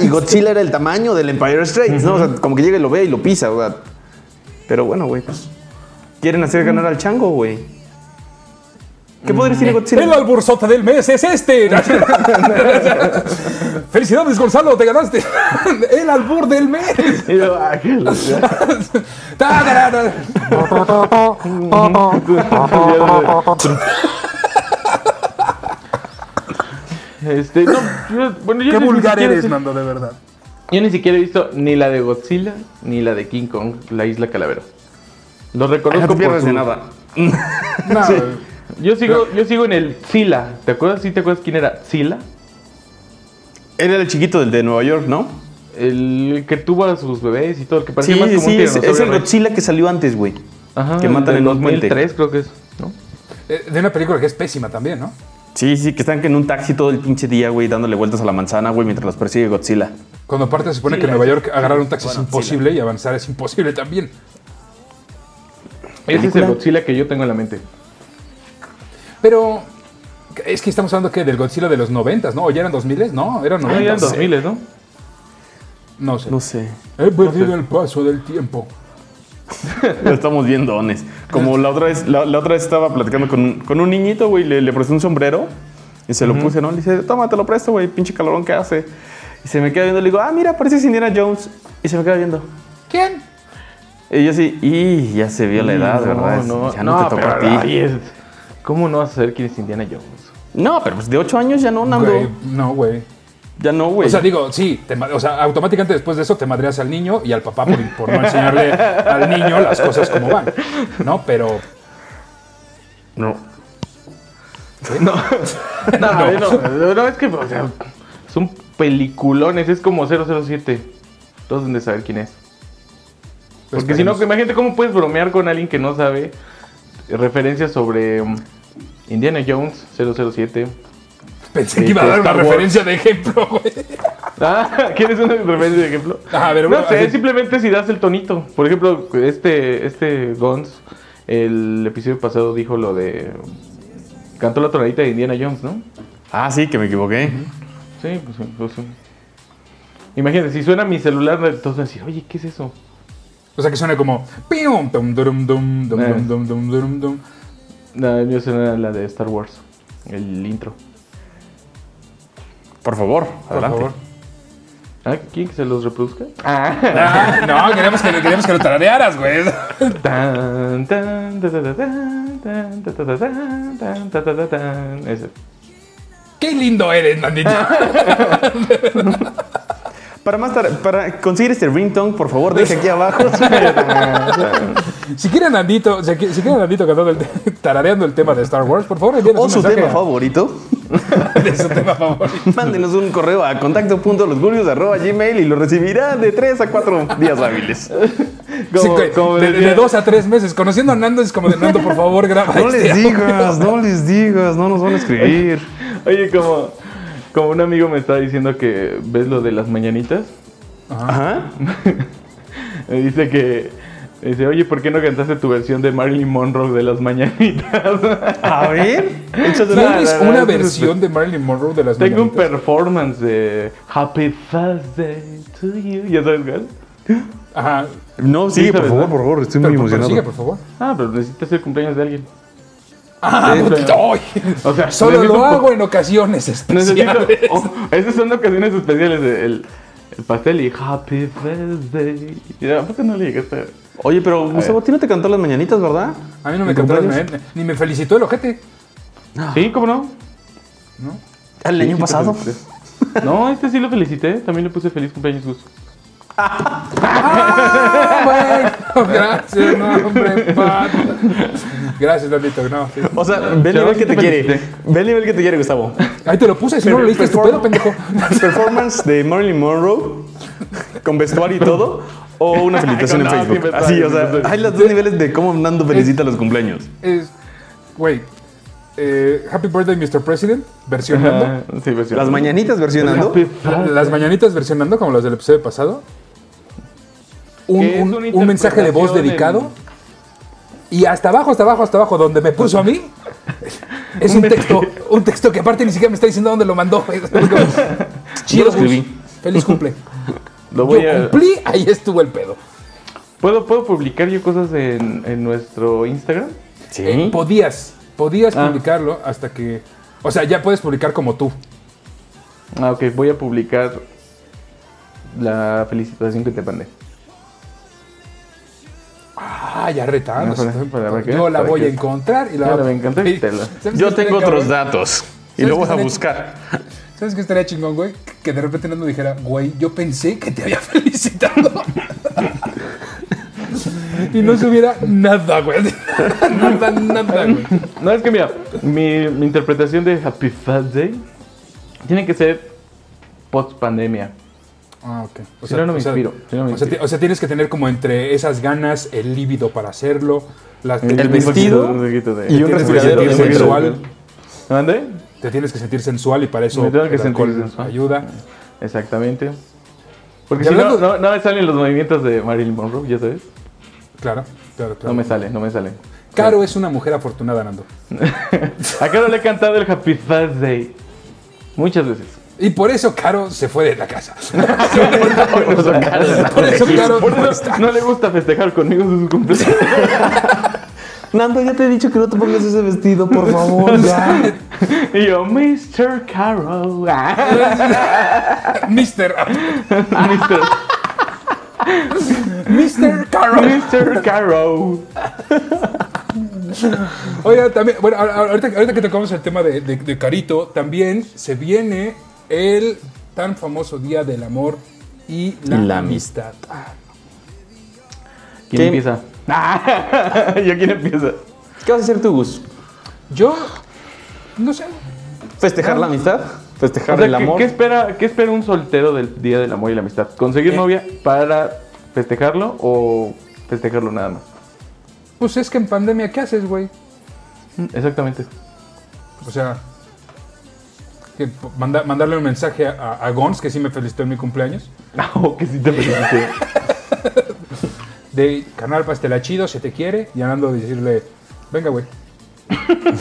y, y Godzilla era el tamaño del Empire State, ¿no? O sea, como que llega y lo ve y lo pisa, o sea. Pero bueno, güey, pues. Quieren hacer ganar al chango, güey. ¿Qué poderes tiene Godzilla? El alburzote del mes es este. *laughs* Felicidades, Gonzalo, te ganaste. *laughs* El albur del mes. Este, no, yo- bueno, yo Qué ni vulgar siquiera eres, sé- Nando, de verdad. Yo ni siquiera he visto ni la de Godzilla ni la de King Kong, la isla Calavera. Los Ay, reconozco no te por pierdes su- de nada. *laughs* No, Yo sigo, yo sigo en el Sila. ¿Te acuerdas? ¿Sí te acuerdas quién era Sila? Era el chiquito del de Nueva York, ¿no? El que tuvo a sus bebés y todo, el que parecía Sí, más como sí, un es, es el. Godzilla que salió antes, güey. Ajá, que matan en un puente. 2003 creo que es, ¿no? Eh, De una película que es pésima también, ¿no? Sí, sí, que están en un taxi todo el pinche día, güey, dándole vueltas a la manzana, güey, mientras los persigue Godzilla. Cuando aparte se supone que en Nueva York agarrar un taxi es imposible y avanzar es imposible también. Ese es el. Godzilla que yo tengo en la mente. Pero es que estamos hablando que del Godzilla de los noventas, ¿no? ¿O ya eran 2000? No, eran No, ya en 90. 2000, ¿no? No sé. No sé. He perdido el paso del tiempo. *laughs* Lo estamos viendo, Ones. Como la otra vez, la, la otra vez estaba platicando con, un- con un niñito, güey, le, le presté un sombrero y se lo puse, ¿no? Le dice, toma, te lo presto, güey, pinche calorón que hace. Y se me queda viendo, le digo, ah, mira, pareces Indiana Jones. Y se me queda viendo. ¿Quién? Y yo así, y ya se vio la edad, No, ¿verdad? No, ya no, te tocó a ti. ¿Cómo no vas a saber quién es Indiana Jones? No, pero pues de 8 años ya no, Nando. Güey, no, güey. Ya no, güey. O sea, digo, sí, te o sea, automáticamente después de eso te madreas al niño y al papá por, por no enseñarle al niño las cosas como van, ¿no? Pero, no. *laughs* No, no, no, no, es que, o sea, son peliculones, es como 007. Todos deben de saber quién es. Porque si no, imagínate cómo puedes bromear con alguien que no sabe referencias sobre um, Indiana Jones 007. pensé que iba a Este, dar una Wars. referencia de ejemplo, güey. *laughs* Ah, ¿Quieres una referencia de ejemplo? Pero no bueno, sé, así- simplemente si das el tonito. Por ejemplo, este, este Gons, el episodio pasado dijo lo de... Cantó la tonadita de Indiana Jones, ¿no? Ah, sí, que me equivoqué. Sí, pues, sí, pues sí. Imagínate, si suena mi celular, a decir, oye, ¿qué es eso? O sea, que suena como... pium, tum, durum, dum, dum, dum, dum, dum, durum, dum. No, el mío suena la de Star Wars, el intro. Por favor, Por adelante. favor. Ah, ¿quién que se los reproduzca? Ah, no, queríamos que, queríamos que lo tararearas, güey. Tan, tan, ta, ta, ta, tan, tan, ta, ta, ta, tan, tan, ta, ta, ta, tan. Ese. Qué lindo eres, Nandito. *laughs* Para más tar- para conseguir este ringtone, por favor, deje aquí abajo. *laughs* Si quieren Nandito, si, si quieren Nandito cantando el *laughs* tarareando el tema de Star Wars, por favor, envíenos o un su mensaje tema a- favorito. *laughs* de su tema favorito. Mándenos un correo a contacto.losgurios.gmail y lo recibirá de 3 a 4 días hábiles. Sí, güey, como de, de dos a tres meses. Conociendo a Nando es como de Nando, por favor, graba No este les audio". digas, no les digas, no nos van a escribir. Oye, como, como un amigo me estaba diciendo que ves lo de las mañanitas. Ajá. *laughs* Me dice que. me Dice, oye, ¿por qué no cantaste tu versión de Marilyn Monroe de las mañanitas? *laughs* A ver. ¿Tienes una versión de Marilyn Monroe de las Tengo un mañanitas? performance de Happy Thursday to you. ¿Ya sabes cuál? Ajá. No, sigue, por sabes, favor, por favor, estoy Pero, muy pero emocionado. sigue, por favor. Ah, pero necesitas el cumpleaños de alguien. Ah, ¡ay! O sea, Solo necesito lo hago en ocasiones Necesito. especiales. oh, esas son ocasiones especiales. El, el pastel y Happy Thursday. ¿Y ¿A poco no le llegaste? a- Oye, pero Gustavo, ti no te cantó las mañanitas, ¿verdad? A mí no me ¿En cantó las mañanitas, ni me felicitó el ojete. Sí, ¿cómo no? El Sí, año sí pasado. No, este sí lo felicité. También le puse feliz cumpleaños, Gus. Ah, bueno, gracias, no, hombre, pato. Gracias, Nandito, no. sí. O sea, ve el nivel que te quiere. Ve el nivel que te quiere, Gustavo. Ahí te lo puse, si no lo leíste, es tu pedo, pendejo. Performance de Marilyn Monroe con vestuario y todo. O una felicitación en Facebook. Así, o sea, hay los dos niveles de cómo Nando felicita los cumpleaños. Es, güey, eh, Happy Birthday, Mr. President, versionando. Sí, versión. Las mañanitas versionando. Las mañanitas versionando, como las del episodio pasado. Un, un- mensaje de voz dedicado. Y hasta abajo, hasta abajo, hasta abajo, donde me puso a mí. *laughs* Es un texto, un texto que aparte ni siquiera me está diciendo dónde lo mandó. *laughs* Chido. Feliz cumple. Lo Yo voy a- cumplí, ahí estuvo el pedo. ¿Puedo, ¿Puedo publicar yo cosas en, en nuestro Instagram? Eh, podías, podías Ah. publicarlo hasta que. O sea, ya puedes publicar como tú. Ah, ok. Voy a publicar la felicitación que te mandé. Ah, ya que- Yo la voy a encontrar y la voy a encontrar y te la- ¿Sabes Yo tengo otros cabrón? datos. Y ¿Sabes lo voy a buscar. ¿Sabes qué estaría chingón, güey? Que de repente Nando dijera, güey, yo pensé que te había *laughs* felicitado. y no subiera nada, güey. *laughs* nada, nada, güey. No, es que mira, mi, mi interpretación de Happy Thursday tiene que ser post pandemia. Ah, ok. O Si no, no me inspiro, si no me o, sea, inspiro. o sea, tienes que tener como entre esas ganas el líbido para hacerlo. Te, El vestido Un poquito de- y un respiradero de sensual. ¿Mande? Te tienes que sentir sensual y para eso Me tengo que el alcohol sensual. ayuda. Exactamente. Porque si no, hablando- no, no me salen los movimientos de Marilyn Monroe, ya sabes. Claro, claro, claro. No me sale, no me sale. Caro es una mujer afortunada, Nando. *laughs* A Caro le he cantado el Happy Thursday muchas veces. Y *laughs* por eso Caro se fue de la casa. Por eso Caro- por eso Caro por no eso está. no le gusta festejar conmigo su cumpleaños. *laughs* Nando, ya te he dicho que no te pongas ese vestido, por favor. *laughs* Ya. Y yo, Mr. Caro. Ah, Mister, Mr. Mr. Caro. Mr. Caro. Oiga, también, bueno, ahorita, ahorita que tocamos el tema de, de- de Carito, también se viene el tan famoso Día del Amor y la, amistad? Ah, ¿Quién ¿Qué? empieza? *laughs* ¿Yo quién empieza? ¿Qué vas a hacer tú, Gus? Yo, no sé. ¿Festejar la amistad? ¿Festejar O sea, el ¿qué, amor? qué espera, ¿Qué espera un soltero del Día del Amor y la Amistad? ¿Conseguir Eh. novia para festejarlo o festejarlo nada más? Pues es que en pandemia, ¿qué haces, güey? Exactamente. O sea, que manda- mandarle un mensaje a, a Gons, que sí me felicitó en mi cumpleaños. *laughs* No, que sí te felicité. De canal Pastela Chido, se te quiere. Y andando decirle, venga, güey. *laughs*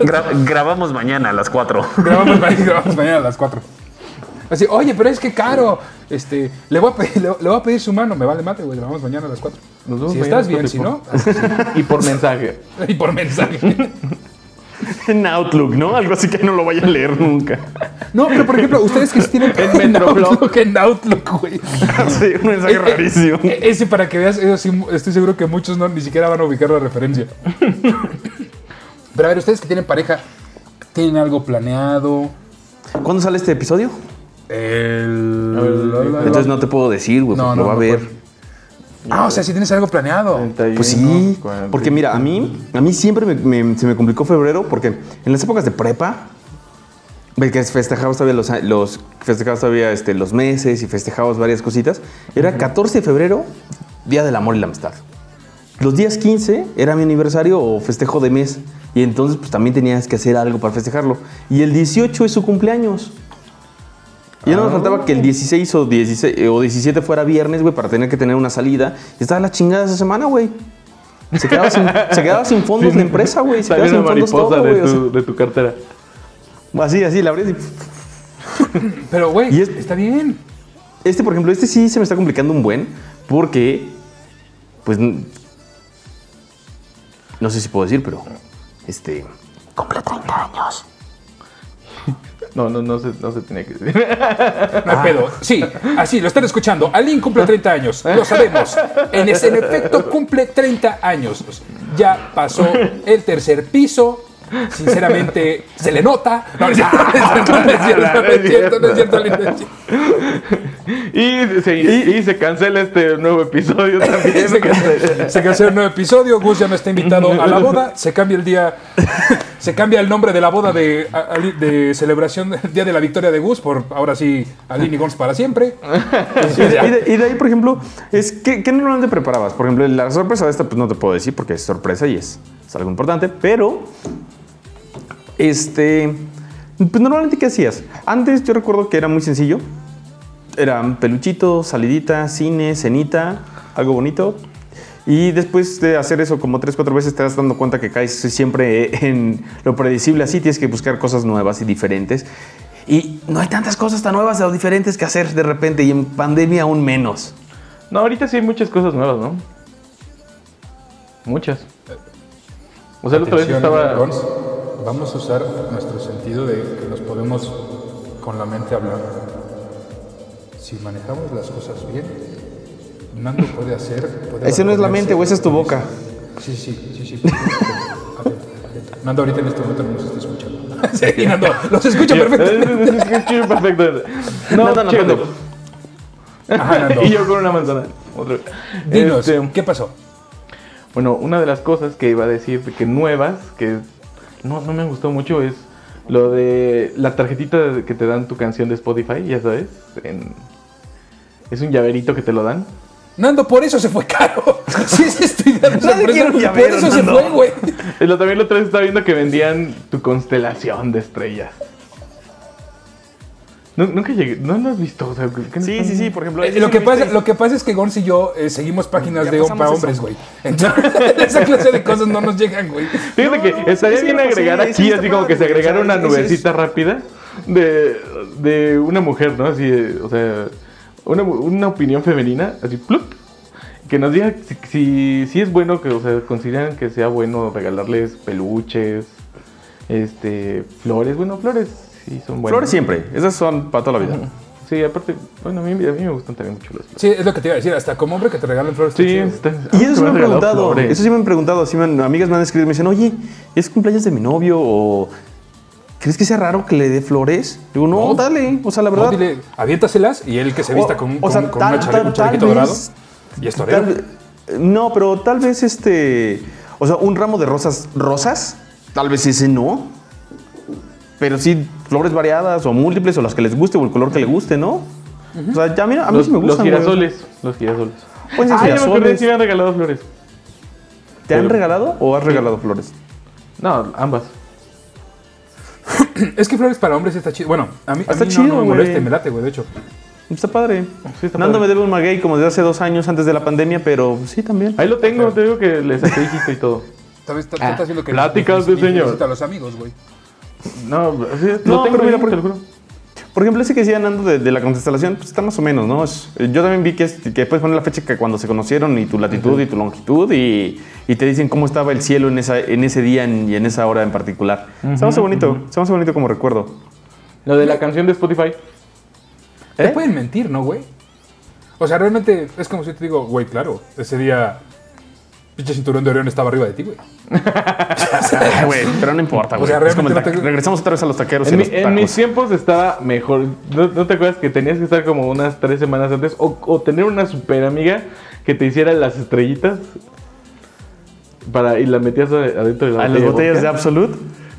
Gra- grabamos mañana a las 4. Grabamos, *laughs* grabamos mañana a las 4. Así, oye, pero es que caro. Este, le voy a pedir, le, le voy a pedir su mano, me vale mate, güey. Grabamos mañana a las 4. Nos vemos Si estás bien, si no, y por mensaje. y por mensaje. *laughs* En Outlook, ¿no? Algo así que no lo vaya a leer nunca. No, pero por ejemplo, ustedes que sí tienen *laughs* En. Outlook, en Outlook, güey. *laughs* sí, un mensaje Eh, eh, rarísimo. eh, Ese para que veas, eso sí, estoy seguro que muchos no, ni siquiera van a ubicar la referencia. Pero a ver, ustedes que tienen pareja, ¿tienen algo planeado? ¿Cuándo sale este episodio? El... Entonces no te puedo decir, güey, No, no, lo va a ver. Ah, o sea, si tienes algo planeado. 31, Pues sí, 40. porque mira, a mí, a mí siempre me- me- se me complicó febrero porque en las épocas de prepa, que festejabas todavía los, los festejabas todavía este, los meses y festejabas varias cositas. Era 14 de febrero, Día del Amor y la Amistad. Los días 15 era mi aniversario o festejo de mes y entonces pues también tenías que hacer algo para festejarlo. Y el 18 es su cumpleaños. Y ya no nos faltaba que el 16 o, 16 o 17 fuera viernes, güey, para tener que tener una salida. Y estaba la chingada esa semana, güey. Se quedaba sin, se quedaba sin *laughs* fondos la empresa, güey. Se quedaba una sin fondos mariposa todo, de, o tu, de tu cartera. así, así, la abrí y- *laughs* Pero, güey, está bien. Este, por ejemplo, este sí se me está complicando un buen porque, pues, no sé si puedo decir, pero, este, *laughs* No, no, no se, no se tenía que decir. No hay pedo. Sí, así, lo están escuchando. Alin cumple 30 años. Lo sabemos. En, ese, en efecto, cumple 30 años. Ya pasó el tercer piso. Sinceramente, se le nota. No, es cierto, no es cierto. Y se, y, se cancela este nuevo episodio también. Se cancela- Se un nuevo episodio. Gus ya no está invitado a la boda. Se cambia el día. Se cambia el nombre de la boda de, celebración del Día de la Victoria de Gus por ahora sí Alin y Gons para siempre. Y de, y y ahí, por ejemplo, es que, ¿qué normalmente preparabas? Por ejemplo, la sorpresa de esta, pues no te puedo decir porque es sorpresa y es, es algo importante, pero, este, pues normalmente, ¿qué hacías? Antes yo recuerdo que era muy sencillo. Eran peluchitos, salidita, cine, cenita, algo bonito. Y después de hacer eso como tres, cuatro veces te das dando cuenta que caes siempre en lo predecible así. Tienes que buscar cosas nuevas y diferentes. Y no hay tantas cosas tan nuevas o diferentes que hacer de repente y en pandemia aún menos. No, ahorita sí hay muchas cosas nuevas, ¿no? Muchas. O sea, la otra vez Atención, estaba. Vamos a usar nuestro sentido de que nos podemos con la mente hablar. Si manejamos las cosas bien, Nando puede hacer. puede Ese no es la mente, o esa es tu boca. Sí, sí, sí, sí. Nando ahorita en este momento no nos está escuchando. *laughs* sí, Nando, los escucho perfectamente. Perfecto. No, Nada, chévere. Nando. Ajá, Nando. Y yo con una manzana. Otra vez. Dinos, Este, ¿qué pasó? Bueno, una de las cosas que iba a decir de que nuevas, que no, no me gustó mucho, es lo de la tarjetita que te dan tu canción de Spotify, ya sabes. en- es un llaverito que te lo dan. Nando, por eso se fue caro. *laughs* Sí, es esta idea de Nadie sorpresa. quiere un Por llavero, eso se fue, güey. También la otra vez estaba viendo que vendían tu constelación de estrellas. Nu- Nunca llegué, no lo has visto. O sea, ¿qué Sí, están- sí, sí, por ejemplo. Eh, lo, que pasa, lo que pasa es que Gons y yo eh, seguimos páginas Ya de para hombres, güey. Entonces, *laughs* esa clase de cosas no nos llegan, güey. Fíjate No, que no, estaría bien agregar sí, aquí, así como que se agregara una nubecita rápida de, de una mujer, ¿no? Así, de- o sea, una, una opinión femenina, así, plup, que nos diga si, si, si es bueno, que, o sea, consideran que sea bueno regalarles peluches, este, flores, bueno, flores sí son buenas. Flores siempre, esas son para toda la vida. Sí, aparte, bueno, a mí, a mí me gustan también mucho las flores. Sí, es lo que te iba a decir. Hasta como hombre que te regalen flores. Sí, está- Y ah, eso sí me han preguntado, flores. eso sí me han preguntado, sí me han- amigas me han escrito y me dicen, oye, ¿es cumpleaños de mi novio o ¿crees que sea raro que le dé flores? Digo, no, No. dale. O sea, la No, verdad. dile, aviéntaselas y él que se vista O- con, un- o sea, con- con tal- una chale- tal- un chalequito dorado. vez- Y es torero. Tal- no, pero tal vez este. O sea, un ramo de rosas rosas, tal vez ese no. Pero sí, flores variadas o múltiples o las que les guste o el color que le guste, ¿no? O sea, ya mira, a mí Los, sí me los gustan. güey. girasoles. Los girasoles. Ser Ah, me acordé, me han regalado flores. ¿Te han regalado o has regalado flores? No, ambas. *clears throat* Es que flores para hombres está chido. Bueno, a mí, a Está mí no- chido, no, me güey. molesta y me late, güey, de hecho. Está padre. Sí, está Nando padre. me debe un maguey como desde hace dos años antes de la pandemia, pero sí también. Ahí lo tengo, te digo que le saqué hijito y todo. Vez está, Ah, haciendo que pláticas de señor. a los amigos, güey. No, sí, No, tengo, pero mira, por- te lo juro. Por ejemplo, ese que decía Nando de, de la constelación, pues está más o menos, ¿no? Es- yo también vi que, es- que puedes poner la fecha que cuando se conocieron y tu latitud y tu longitud y, y te dicen cómo estaba el cielo en, esa, en ese día en- y en esa hora en particular. se me hace bonito, se me hace bonito como recuerdo. Lo de la canción de Spotify. Te ¿Eh? pueden mentir, ¿no, güey? O sea, realmente es como si te digo, güey, claro, ese día pinche cinturón de Orión estaba arriba de ti, güey. *laughs* Güey, pero no importa, güey. sea, Es como el no te- Regresamos otra vez a los taqueros En, y mi- los en mis tiempos estaba mejor. ¿No, no te acuerdas que tenías que estar como unas tres semanas antes? O, o tener una super amiga que te hiciera las estrellitas para, y la metías a- adentro de la ¿A las botella botellas de vodka. Absolut?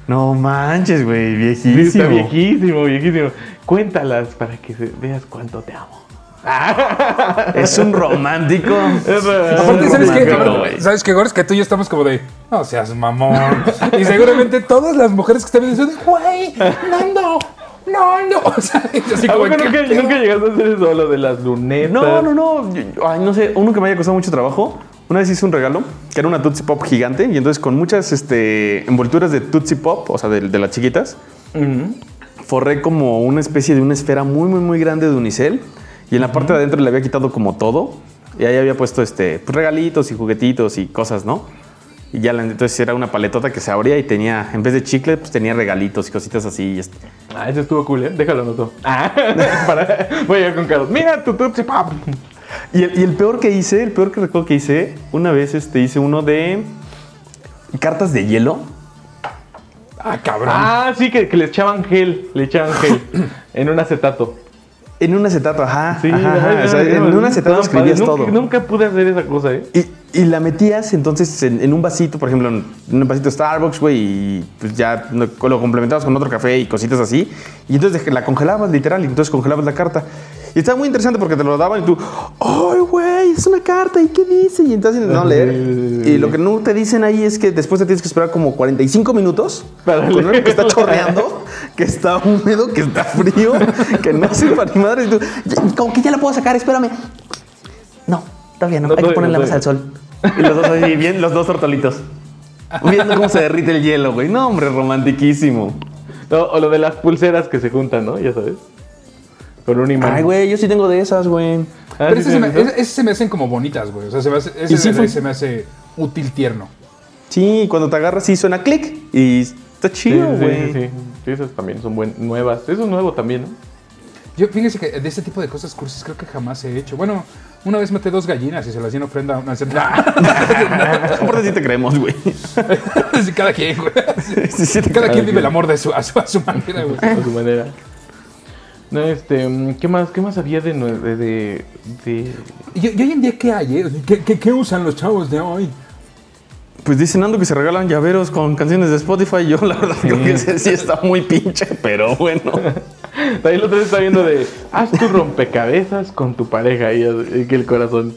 No manches, güey, Sí, viejísimo. está viejísimo, viejísimo. Cuéntalas para que veas cuánto te amo. *laughs* Es un romántico. Aparte, ¿sabes qué? ¿Sabes qué, Gor? Es que tú y yo estamos como de, no seas mamón. y seguramente todas las mujeres que están viendo eso de, güey, Nando, no, no. *laughs* O sea, es así ¿A como, poco ¿qué nunca, nunca llegaste a hacer eso, lo de las lunetas? No, no, no. Ay, no sé, uno que me haya costado mucho trabajo. Una vez hice un regalo que era una Tootsie Pop gigante y entonces con muchas este, envolturas de Tootsie Pop, o sea, de, de las chiquitas, forré como una especie de una esfera muy, muy, muy grande de unicel y en la parte de adentro le había quitado como todo y ahí había puesto este, pues, regalitos y juguetitos y cosas, ¿no? Y ya la- entonces era una paletota que se abría y tenía, en vez de chicle, pues tenía regalitos y cositas así. y este- Ah, ese estuvo cool, ¿eh? Déjalo anoto. Ah, *laughs* para, voy a llegar con Carlos. Mira, tu Tootsie Pop. Y el, y el peor que hice, el peor que recuerdo que hice, una vez este, hice uno de cartas de hielo. Ah, cabrón. Ah, sí, que, que le echaban gel. Le echaban gel *clears throat* en un acetato. En un acetato, ajá. Sí, ajá, ajá. ay, O sea, ay, en un acetato escribías todo. Nunca, pude hacer esa cosa, ¿eh? Y, y la metías entonces en, en un vasito, por ejemplo, en un vasito Starbucks, güey, y pues ya lo complementabas con otro café y cositas así. Y entonces la congelabas, literal, y entonces congelabas la carta. Y estaba muy interesante porque te lo daban y tú, ¡ay, güey! Es una carta, ¿y qué dice? Y entonces no leer. Y lo que no te dicen ahí es que después te tienes que esperar como 45 minutos Para con que está chorreando, que está húmedo, que está frío, que no sirve para ni madre. Y tú, "Ya, como que ya la puedo sacar, espérame. No, todavía no. No, Hay que ponerla no, más al sol. Y los dos bien, los dos tortolitos. Viendo cómo se derrite el hielo, güey. No, hombre, romantiquísimo. No, o lo de las pulseras que se juntan, ¿no? Ya sabes. Con un imán. Ay, güey, yo sí tengo de esas, güey. Ah, Pero sí, sí, se me, se hacen como bonitas, güey. O sea, se me hace, ese sí fue- se me hace útil tierno. Sí, cuando te agarras, sí suena clic. Y está chido, güey. sí, sí. Sí, esas también son buen, nuevas. Eso es nuevo también, ¿no? Yo, fíjense que de este tipo de cosas cursis creo que jamás he hecho. Bueno, una vez maté dos gallinas y se las di en ofrenda a una *laughs* *laughs* Aparte sí te creemos, güey. Cada quien, güey. *laughs* Sí, sí te Cada quien vive el amor de su, a, su, a su manera, güey. A su manera. No, este, mm, ¿qué más, qué más había de, de, de, de- ¿Y, y hoy en día qué hay, eh? ¿Qué, qué, qué usan los chavos de hoy? Pues dicen Nando que se regalan llaveros con canciones de Spotify. Yo, la verdad, creo que ese sí está muy pinche, pero bueno. *laughs* Ahí lo otro estaba viendo de haz tu rompecabezas con tu pareja y, y que el corazón.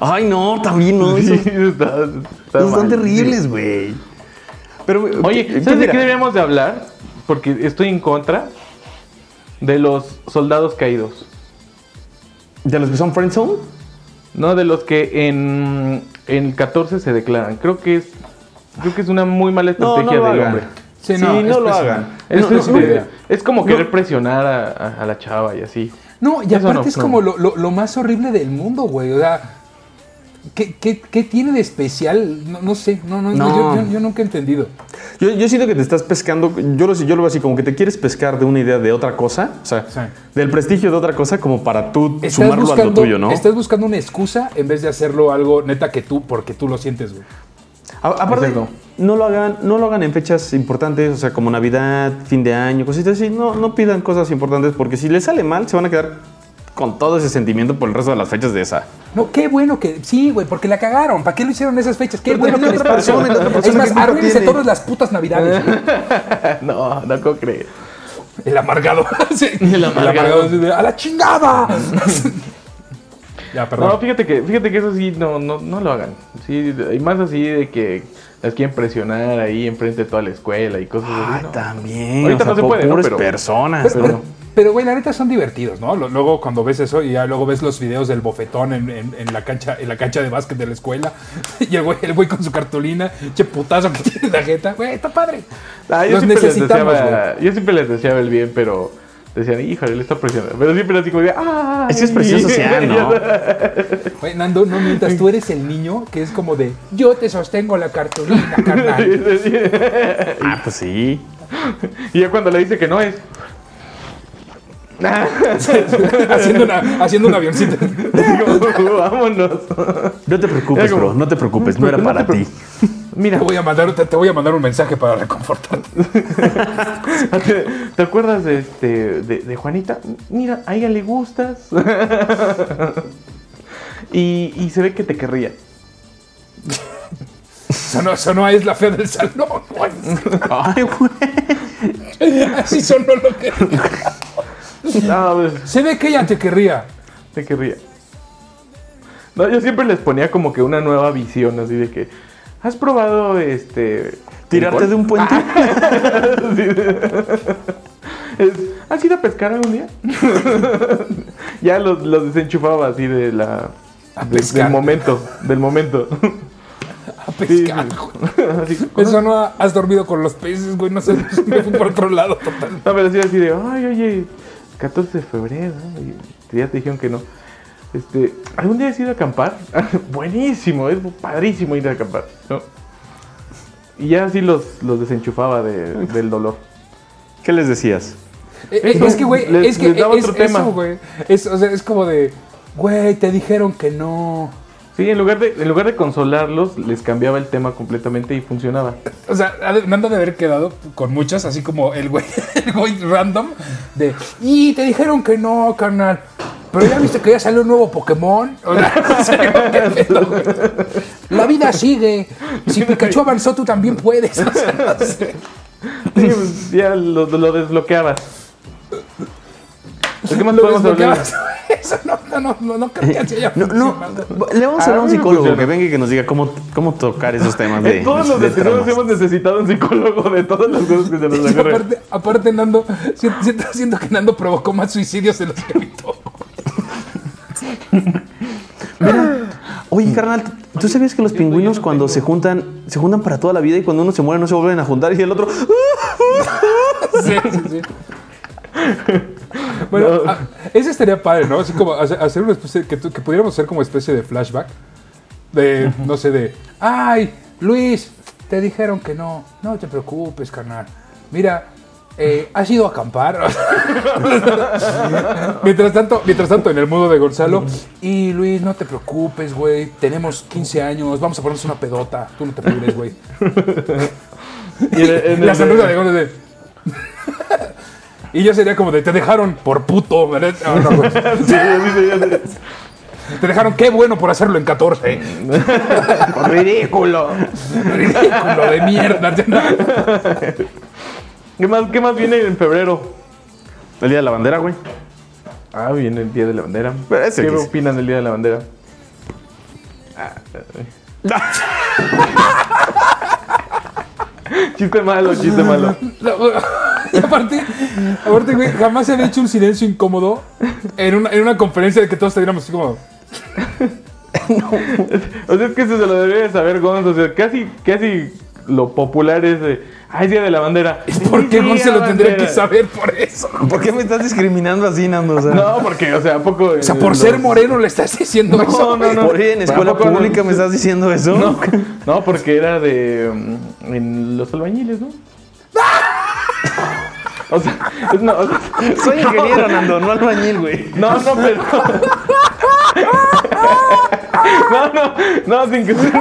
Ay, no, también no. *laughs* Sí, está, está mal. están terribles, güey. Pero, Oye, ¿sabes de qué deberíamos de hablar? Porque estoy en contra de los soldados caídos. ¿De los que son friendzone? No de los que en, en el 14 se declaran. Creo que es creo que es una muy mala No, no estrategia lo del hagan. hombre. Sí, Sí, no, no, es lo hagan. Es, No, es- no, no. es como No. querer presionar a, a- a la chava y así. No, y Eso aparte no, es no. como lo, lo- lo más horrible del mundo, güey. O sea, ¿qué, qué, qué tiene de especial? No, no sé, no, no, No. Yo, yo- yo nunca he entendido. Yo, yo siento que te estás pescando, yo lo, yo lo veo así, como que te quieres pescar de una idea de otra cosa, o sea, Sí. del prestigio de otra cosa como para tú Estás sumarlo a lo buscando, tuyo, ¿no? estás buscando una excusa en vez de hacerlo algo neta que tú, porque tú lo sientes, güey. A- aparte, no lo hagan, no lo hagan en fechas importantes, o sea, como Navidad, fin de año, cositas así. No, no pidan cosas importantes porque si les sale mal, se van a quedar con todo ese sentimiento por el resto de las fechas de esa. No, qué bueno que. Sí, güey, porque la cagaron. ¿Para qué lo hicieron esas fechas? Qué bueno que les pasó. Es más, arruínense todas las putas navidades. *laughs* No, no puedo creer. El amargado. *laughs* Sí. El amargado. ¡A la chingada! *laughs* ya, perdón. No, fíjate que, fíjate que eso sí, no, no, no lo hagan. Sí, y más así de que las quieren presionar ahí enfrente de toda la escuela y cosas así. ¿no? también. Ahorita no se puede, ¿no? Pero- personas. Pero, pero, pero, güey, la neta son divertidos, ¿no? Luego cuando ves eso y ya luego ves los videos del bofetón en, en- en la cancha en la cancha de básquet de la escuela *laughs* y el güey, el güey con su cartulina, che putazo que tiene la jeta, güey, está padre. Ah, yo los siempre les necesitamos, deseaba, yo siempre les deseaba el bien, pero decían, híjole, le está presionando. Pero siempre así como ¡ah! Es que es presión *laughs* social, ¿no? Güey, Nando, no mientas, tú eres el niño que es como de yo te sostengo la cartulina, carnal. *laughs* Ah, pues sí. y ya cuando le dice que no es. *laughs* haciendo, una, haciendo un avioncito. Vámonos. No te preocupes, como- bro. No te preocupes. No era para ti. *laughs* Mira, Te voy a mandar, te, te voy a mandar un mensaje para reconfortarte. *laughs* ¿te, te acuerdas de, este, de, de Juanita? Mira, a ella le gustas. y, y se ve que te querría. Sonó, sonó a es la fe del salón. Ay, güey. Así sonó lo que. *laughs* No, pues, Se ve que ella te querría. te querría. No, yo siempre les ponía como que una nueva visión, así de que, ¿has probado este... Tirarte alcohol?" de un puente. *laughs* Sí. Es, ¿Has ido a pescar algún día? *laughs* ya los, los desenchufaba así de la... de- del momento, del momento. A pescar, güey. Así, Eso no ha- has dormido con los peces, güey. No sé, me fui por otro lado total. No, pero sí así de, ay, oye, 14 de febrero, ¿no? Y ya te dijeron que no. Este, ¿algún día has ido a acampar? *laughs* Buenísimo, es padrísimo ir a acampar, ¿no? Y ya así los, los desenchufaba de- *laughs* del dolor. ¿Qué les decías? Eh, es que, güey, les- es que les daba es, otro tema. eso, güey. Es, o sea, es como de, güey, te dijeron que no. Sí, en lugar, de, en lugar de consolarlos, les cambiaba el tema completamente y funcionaba. O sea, ha de- Nando de haber quedado con muchos, así como el güey, *laughs* el güey random, de, y te dijeron que no, carnal. Pero ya viste que ya salió un nuevo Pokémon. *laughs* La vida sigue. Si Pikachu avanzó, tú también puedes. *laughs* O sea, no sé. Sí, pues, ya lo, lo desbloqueabas. ¿De qué más Lo podemos hablar? *laughs* Eso no, no, no, no, no creo que así haya *laughs* No, no. Le vamos a hablar a un Ah, psicólogo funciona. que venga y que nos diga cómo, cómo tocar esos temas de. En todos los de episodios hemos necesitado un psicólogo de todas las cosas que se nos *laughs* ocurren. aparte, aparte, Nando, siento, siento, siento que Nando provocó más suicidios de los que evitó. Oye, carnal, ¿tú sabías que los pingüinos cuando se juntan, se juntan para toda la vida y cuando uno se muere no se vuelven a juntar y el otro. Sí, sí, sí. *laughs* Bueno, ah, ese estaría padre, ¿no? Así como hacer una especie, que, que pudiéramos hacer como especie de flashback. De, no sé, de, ay, Luis, te dijeron que no, no te preocupes, carnal. Mira, eh, ¿has ido a acampar? *laughs* mientras, tanto, mientras tanto, en el mundo de Gonzalo, y Luis, no te preocupes, güey, tenemos 15 años, vamos a ponernos una pedota, tú no te preocupes, güey. *laughs* Y La sonrisa de Gonzalo de... Y yo sería como de, te dejaron por puto, ¿verdad? No, no, güey. Sí, sí, sí, sí. Te dejaron, qué bueno por hacerlo en 14. *laughs* Ridículo. Ridículo de mierda. ¿Qué más, ¿Qué más viene en febrero? El día de la bandera, güey. Ah, viene el Día de la Bandera. Pero ese ¿Qué es- opinan del Día de la Bandera? *laughs* chiste malo, chiste malo. *laughs* *laughs* Y aparte, aparte, güey, jamás se había hecho un silencio incómodo en una, en una conferencia de que todos estuviéramos así como... *laughs* O sea, es que eso se lo debería de saber Gonzo. O sea, casi, casi lo popular es de. ¡Ay, Día de la Bandera! ¿Por qué Sí, Gon se lo tendría que saber por eso? *laughs* ¿Por qué me estás discriminando así, Nando? O sea, No, porque, o sea, ¿a poco. O sea, por ser moreno le estás diciendo eso. no, güey? no. ¿Por en escuela no- pública me estás diciendo eso? No, no, porque era de. mm, En los albañiles, ¿no? O sea, es- no, o sea, Soy ingeniero, Nando, no albañil, güey. no, no, pero. No, no, no, sin que suene,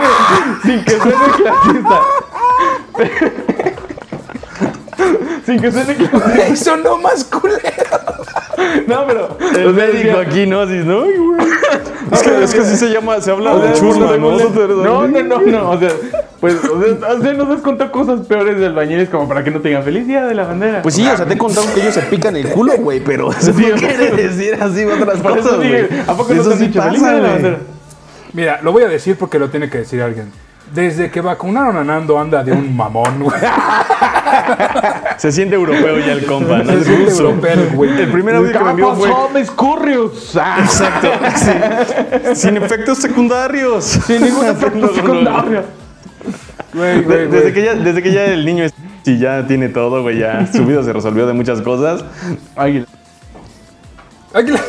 sin que suene clasista. Sin que suene Eso no más culero. No, pero. El médico decía- aquí, ¿no? Así, no, güey. Es que, es que así se llama, se habla O sea, de chusma, según ¿no? No, no, no, no. O sea, pues, o sea, o sea, nos has contado cosas peores de albañiles como para que no tengan feliz día de la bandera. Pues sí, o sea, te he contado que ellos se pican el culo, güey, pero eso no quiere decir así otras Por eso cosas, dije, güey. ¿a poco no Eso te han sí dicho feliz pasa, día de la bandera? Mira, lo voy a decir porque lo tiene que decir alguien. Desde que vacunaron a Nando anda de un mamón, güey. *laughs* Se siente europeo ya el compa, ¿no? Se Es siente ruso. europeo, güey. El primer audio que me envió fue... Homes Currius. Ah, Exacto, sí. *laughs* Sin efectos secundarios. Sin ningún *laughs* efecto secundario. Güey, De- güey, desde, güey. que ya, desde que ya el niño es... Y ya tiene todo, güey, ya su vida se resolvió de muchas cosas. Águila. Aquí la-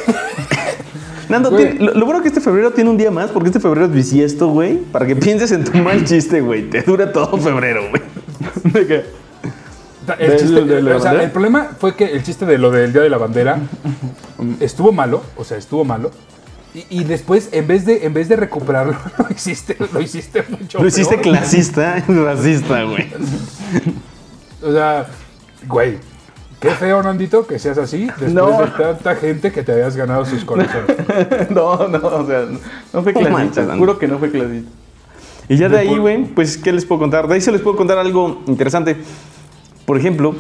Nando, tiene- lo, lo bueno que este febrero tiene un día más, porque este febrero es bisiesto, güey. Para que *laughs* pienses en tu mal chiste, güey. Te dura todo febrero, güey. *laughs* ¿De qué? El, ¿De- chiste- de la o sea, el problema fue que el chiste de lo del Día de la Bandera *laughs* estuvo malo, o sea, estuvo malo. Y, y después, en vez, de, en vez de recuperarlo, *laughs* lo hiciste, lo hiciste mucho Lo hiciste peor. clasista y *laughs* racista, güey. O sea, güey, qué feo, Nandito, que seas así después No. de tanta gente que te hayas ganado sus corazones. *laughs* No, no, o sea, no fue clasista. Dani. Juro que no fue clasista. Y ya de ahí, güey, pues, ¿qué les puedo contar? De ahí se les puedo contar algo interesante. Por ejemplo,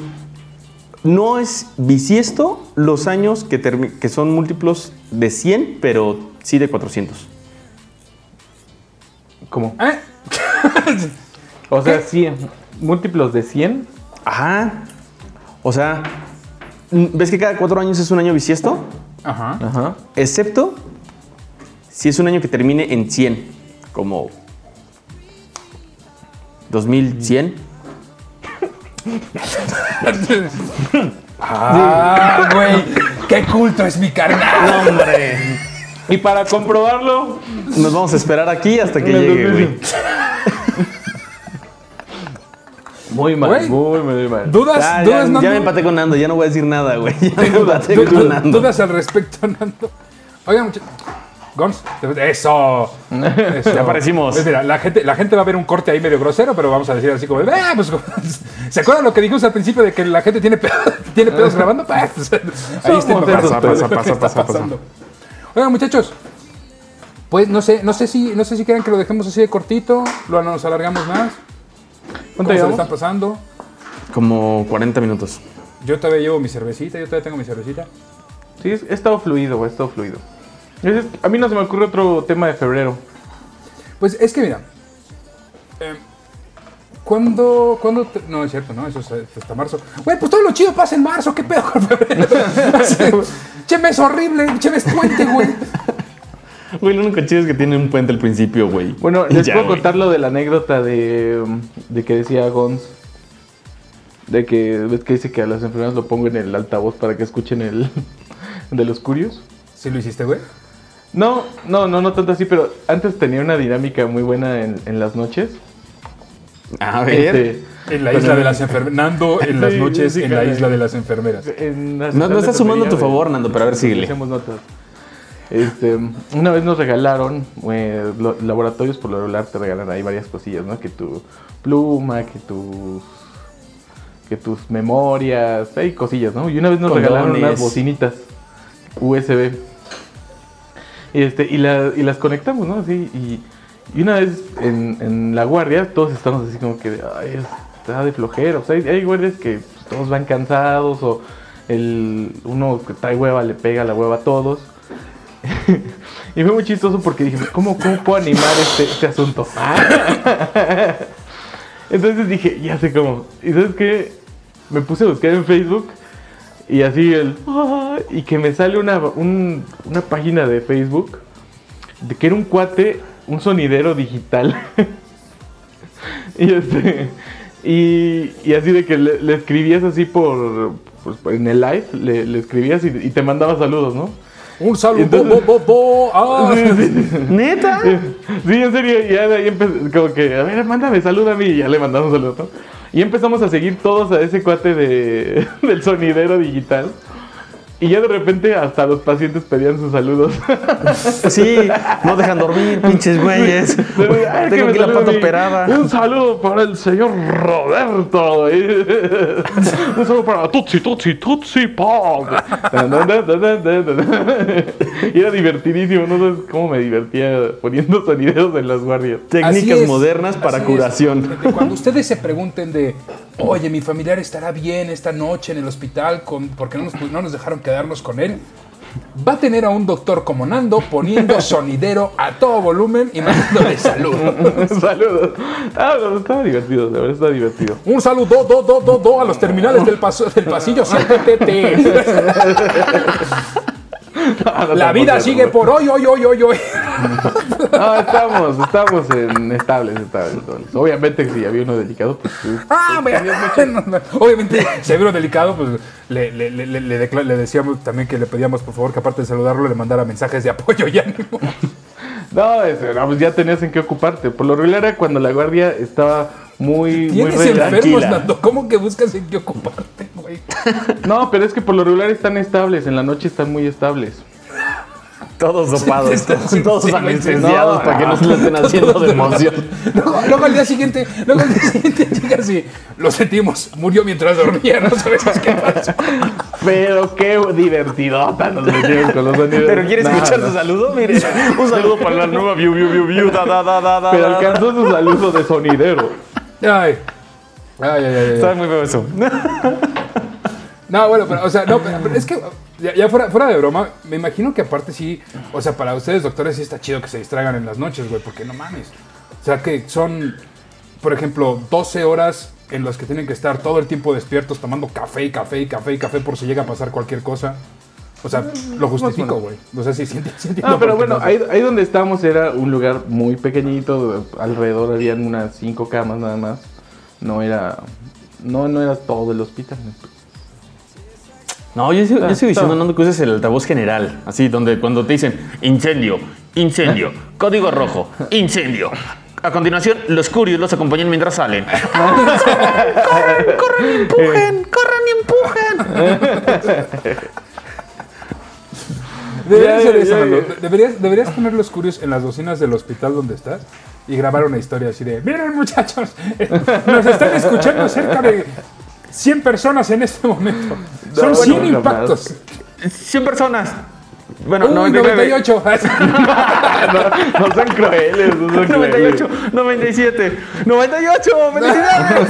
no es bisiesto los años que, que son múltiplos de 100, pero sí de 400. ¿Cómo? ¿Eh? *laughs* O sea, 100. Múltiplos de 100. Ajá. O sea, ¿ves que cada cuatro años es un año bisiesto? Ajá. Ajá. Excepto si es un año que termine en 100, como 2100. Ah, güey, qué culto es mi carnal. ¡Hombre! Y para comprobarlo, Nos vamos a esperar aquí hasta que llegue, güey. 2000. muy mal, Güey. muy, muy mal. ¿Dudas? Ya, ya, ¿Dudas, ya Nando? me empaté con Nando, ya no voy a decir nada, güey. Ya me empaté con Nando. ¿Dudas al respecto, Nando? Oigan, muchachos. Gons, eso. *laughs* Eso. Ya aparecimos. Pues mira, la gente, la gente va a ver un corte ahí medio grosero, pero vamos a decir así como, "Ah, pues, *laughs* ¿se acuerdan lo que dijimos al principio de que la gente tiene pedos, *laughs* tiene pedos grabando? Pues, pues, ahí está pasa, pasa, pasa, pasa, pasando. Oigan, muchachos, pues no sé, no sé si, no sé si quieren que lo dejemos así de cortito, lo nos alargamos más. ¿Cómo ¿Cuánto se le están pasando? Como 40 minutos. Yo todavía llevo mi cervecita, yo todavía tengo mi cervecita. Sí, he estado fluido, he estado fluido. Es- es- a mí no se me ocurre otro tema de febrero. Pues es que mira, eh, ¿cuándo, cuándo te- no es cierto, no, eso es hasta marzo. Güey, pues todo lo chido pasa en marzo, ¿qué pedo con febrero? *laughs* che mes horrible, che mes puente, güey. Güey, lo único chido es que tiene un puente al principio, güey. Bueno, Y les ya, puedo güey. contar lo de la anécdota de, de que decía Gons. De que ves que dice que a las enfermeras lo pongo en el altavoz para que escuchen el *laughs* de los curios. ¿Sí lo hiciste, güey? No, no, no, no tanto así, pero antes tenía una dinámica muy buena en, en las noches. A ver. Este, En la isla de las enfermeras. Nando en *laughs* las noches sí, en la isla de las enfermeras. en la No, no estás sumando a tu enfermería favor, Nando, pero a ver, síguele. Hacemos notas. Este, una vez nos regalaron, eh, lo- laboratorios por lo regular te regalan ahí varias cosillas, ¿no? Que tu pluma, que tus que tus memorias, hay cosillas, ¿no? Y una vez nos regalaron unas bocinitas USB. Y este, y, la- y las conectamos, ¿no? Así, y, una vez en, la guardia, todos estamos así como que, ay, está de flojera. O sea, hay, guardias que todos van cansados o el, uno que trae hueva le pega la hueva a todos. *laughs* y fue muy chistoso porque dije, ¿cómo, cómo puedo animar este, este asunto? *laughs* Entonces dije, ya sé cómo. ¿Y sabes qué? Me puse a buscar en Facebook y así el... "Ah", Y que me sale una, un- una página de Facebook de que era un cuate, un sonidero digital. *laughs* y este... Y, y así de que le, le escribías así por... pues, en el live, le, le escribías y, y te mandaba saludos, ¿no? Un saludo, Entonces- bo, bo, bo, ah. Sí, *laughs* sí, sí. ¿Neta? Sí, en serio, y ya de ahí empecé, como que, a ver, mándame, mí, y ya le mandamos un saludo. ¿no? Y empezamos a seguir todos a ese cuate de, *laughs* del sonidero digital. Y ya de repente hasta los pacientes pedían sus saludos. *laughs* Sí, no dejan dormir, pinches güeyes. Ay, que Tengo aquí la pata operada. Un saludo para el señor Roberto. *laughs* Un saludo para Tutsi, Tutsi, Tutsi Pop. Y era divertidísimo, no sabes cómo me divertía poniendo sonideros en las guardias. Técnicas es, modernas para es. curación. Cuando ustedes se pregunten de, oye, mi familiar estará bien esta noche en el hospital con, porque no nos, no nos dejaron quedarnos con él, va a tener a un doctor como Nando poniendo *laughs* sonidero a todo volumen y mandándole *laughs* salud. *laughs* Saludos. Ah, no, estaba divertido, la verdad estaba divertido. Un saludo, do, do, do, do, a los terminales del, paso, del pasillo 7TT. *laughs* La vida sigue por hoy, hoy, hoy, hoy, hoy. *laughs* No, estamos, estamos en estables, estables, estables. Obviamente, si había uno delicado, pues. sí. Ah, bueno. *laughs* Obviamente, si había uno delicado, pues le, le, le, le- le decla- le decíamos también que le pedíamos, por favor, que aparte de saludarlo, le mandara mensajes de apoyo y ánimo. No, no, pues ya tenías en qué ocuparte. Por lo regular era cuando la guardia estaba muy, muy Tienes re- enfermos. Nando. ¿Cómo que buscas en qué ocuparte, güey? *laughs* No, pero es que por lo regular están estables, en la noche están muy estables. Todos dopados, sí, sí, todos sí, anestesiados no, para que no. se lo estén haciendo de emoción. *laughs* Luego, luego al día siguiente, luego al día siguiente llegas y lo sentimos, murió mientras dormía, no sabes qué pasó. Pero qué divertidota nos metieron con los sonidos. ¿Pero quieres Nada. escuchar su saludo? Mire, *laughs* un saludo para la nueva View, View, View, View, da, da, da, da, da, Pero alcanzó su saludo de sonidero. Ay. Ay, ay, ay, ay. Está muy feo eso. No, bueno, pero, o sea, no, pero, pero es que, ya, ya fuera, fuera de broma, me imagino que aparte sí, o sea, para ustedes, doctores, sí está chido que se distraigan en las noches, güey, porque no mames. O sea, que son, por ejemplo, 12 horas en las que tienen que estar todo el tiempo despiertos tomando café y café y café y café por si llega a pasar cualquier cosa. O sea, lo justifico, güey. O sea, sí, sí, enti- sí entiendo No, pero bueno, no. ahí, ahí donde estábamos era un lugar muy pequeñito, alrededor habían unas cinco camas nada más. No era, no, no era todo el hospital. No, yo sigo, yo sigo diciendo, Nando, que uses el altavoz general. Así, donde cuando te dicen incendio, incendio, *laughs* código rojo, incendio. A continuación, los curios los acompañan mientras salen. corran, *laughs* corran y empujen, corran y empujen. *laughs* Deberías Ya, hacer eso, ya, Nando. ya. Deberías, deberías poner los curios en las bocinas del hospital donde estás y grabar una historia así de, miren muchachos, eh, nos están escuchando cerca de 100 personas en este momento. Son No, 100 bueno, jamás. impactos. 100 personas. Bueno, Uy, 99. 98. No, no son crueles, no son 98, crueles. 97, 98, felicidades.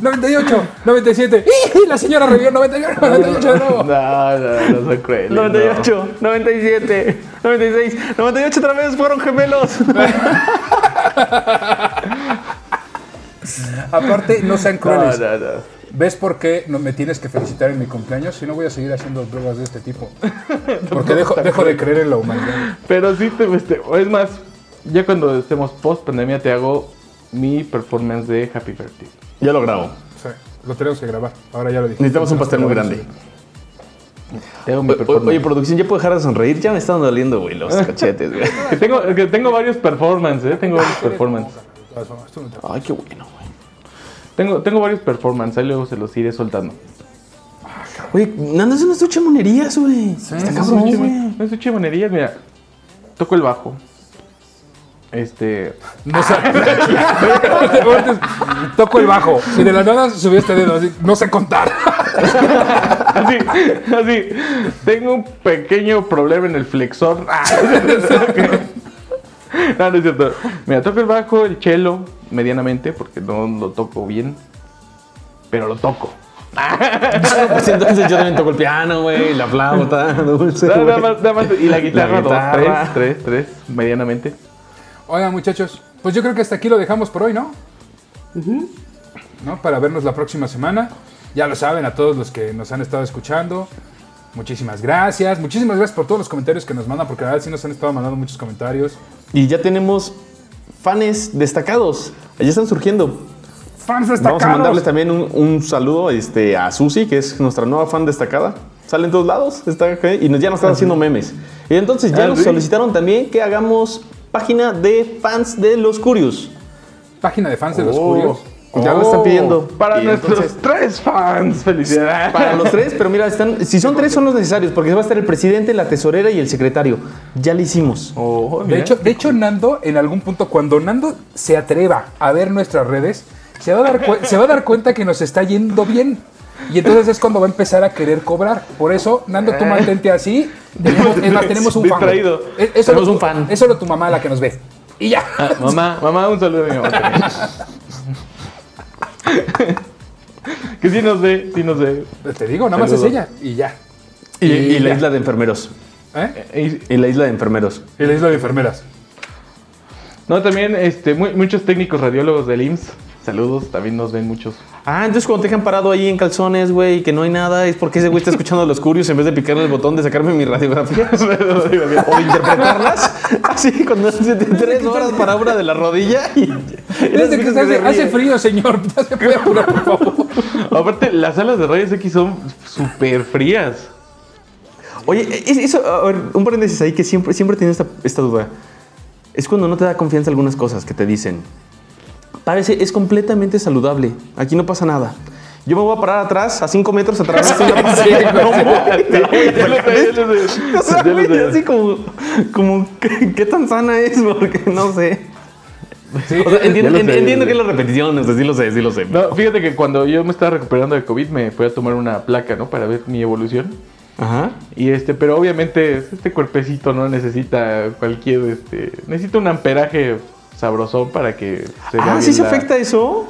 98, 97. ¡Ih! La señora revivió 98, 98 de nuevo. No, no, no son crueles. no. 98, 97, 96, 98 otra vez fueron gemelos. Aparte, no sean *laughs* crueles. no, no. ¿Ves por qué no me tienes que felicitar en mi cumpleaños? Si no voy a seguir haciendo pruebas de este tipo. *laughs* Porque dejo, dejo de creer en la humanidad. Pero sí te este, Es más, ya cuando estemos post pandemia te hago mi performance de Happy Birthday. Ya lo grabo. Sea, lo tenemos que grabar. Ahora ya lo dije. Necesitamos un pastel muy grande. Te hago mi O-. Oye, producción, ¿ya puedo dejar de sonreír? Ya me están doliendo, güey, los *laughs* cachetes, güey. que tengo, que tengo varios performances, ¿eh? Tengo varios performances. No te- Ay, qué bueno, güey. Tengo, tengo varios performances, ahí luego se los iré soltando. Oye, Nando, eso no es tu chamonerías, güey. Está cabrón, No, güey. No es chimonerías, mira. Toco el bajo. Este. No sé. *laughs* Toco el bajo. Si de la nada subí este dedo, así, no sé contar. *laughs* Así, así. Tengo un pequeño problema en el flexor. *laughs* No, no es cierto. Mira, toco el bajo, el cello, medianamente, porque no lo toco bien. Pero lo toco. *laughs* Pues entonces yo también toco el piano, güey, la flauta, *laughs* dulce. Nada, nada güey. más, nada más. Y la guitarra, dos, guitarra. tres, tres, tres, medianamente. Oigan, muchachos, pues yo creo que hasta aquí lo dejamos por hoy, ¿no? ¿No? Para vernos la próxima semana. Ya lo saben, a todos los que nos han estado escuchando. Muchísimas gracias. Muchísimas gracias por todos los comentarios que nos mandan, porque la verdad sí nos han estado mandando muchos comentarios. Y ya tenemos fans destacados. Allí están surgiendo. Fans destacados. Vamos a mandarles también un, un saludo este, a Susi, que es nuestra nueva fan destacada. Sale en todos lados está, y nos, ya nos están haciendo memes. Y entonces ya Ah, nos solicitaron también que hagamos página de fans de los Curios. Página de fans de los Oh. curios. Ya lo están pidiendo. Para Y nuestros entonces- tres fans, felicidades. Para los tres, pero mira, están, si son tres son los necesarios, porque va a estar el presidente, la tesorera y el secretario. Ya lo hicimos. Oh, De hecho, de hecho, Nando, en algún punto, cuando Nando se atreva a ver nuestras redes, se va a dar, se va a dar cuenta que nos está yendo bien. Y entonces es cuando va a empezar a querer cobrar. Por eso, Nando, tú mantente así. Tenemos, es más, tenemos un fan. güey. Distraído. Es, es Tenemos solo tu- un fan. Es solo tu mamá la que nos ve. Y ya. Ah, mamá, mamá, un saludo a mi mamá. *laughs* *laughs* que sí nos ve, sí nos ve. Te digo, nada más es ella. Y ya. Y, y la ya. isla de enfermeros. ¿Eh? Y- Y la isla de enfermeros. Y la isla de enfermeras. No, también este, mu- muchos técnicos radiólogos del IMSS. Saludos, también nos ven muchos. Ah, entonces cuando te dejan parado ahí en calzones, güey, que no hay nada, es porque ese güey está escuchando a los curios en vez de picarle el botón de sacarme mi radiografía. *laughs* o interpretarlas. Así, cuando hace tres horas para una de la rodilla. Y, Desde que se hace, *laughs* hace frío, señor. Ya se puede apurar, por favor. Aparte, las salas de rayos X son súper frías. Oye, es- eso, a ver, un paréntesis ahí que siempre, siempre tiene esta, esta duda. Es cuando no te da confianza algunas cosas que te dicen. Parece, es completamente saludable. Aquí no pasa nada. Yo me voy a parar atrás, a cinco metros atrás. *laughs* sé. *laughs* así como, como ¿qué, tan sana es? *laughs* Porque no sé. Sí. O sea, entiendo, sé, que es la repetición, o sea, sí lo sé, sí lo sé. No, fíjate que cuando yo me estaba recuperando de COVID me fui a tomar una placa, ¿no? Para ver mi evolución. Ajá. Y este, pero obviamente este cuerpecito no necesita cualquier, este, necesita un amperaje sabrosón para que se vea Ah, ¿sí se la- afecta eso?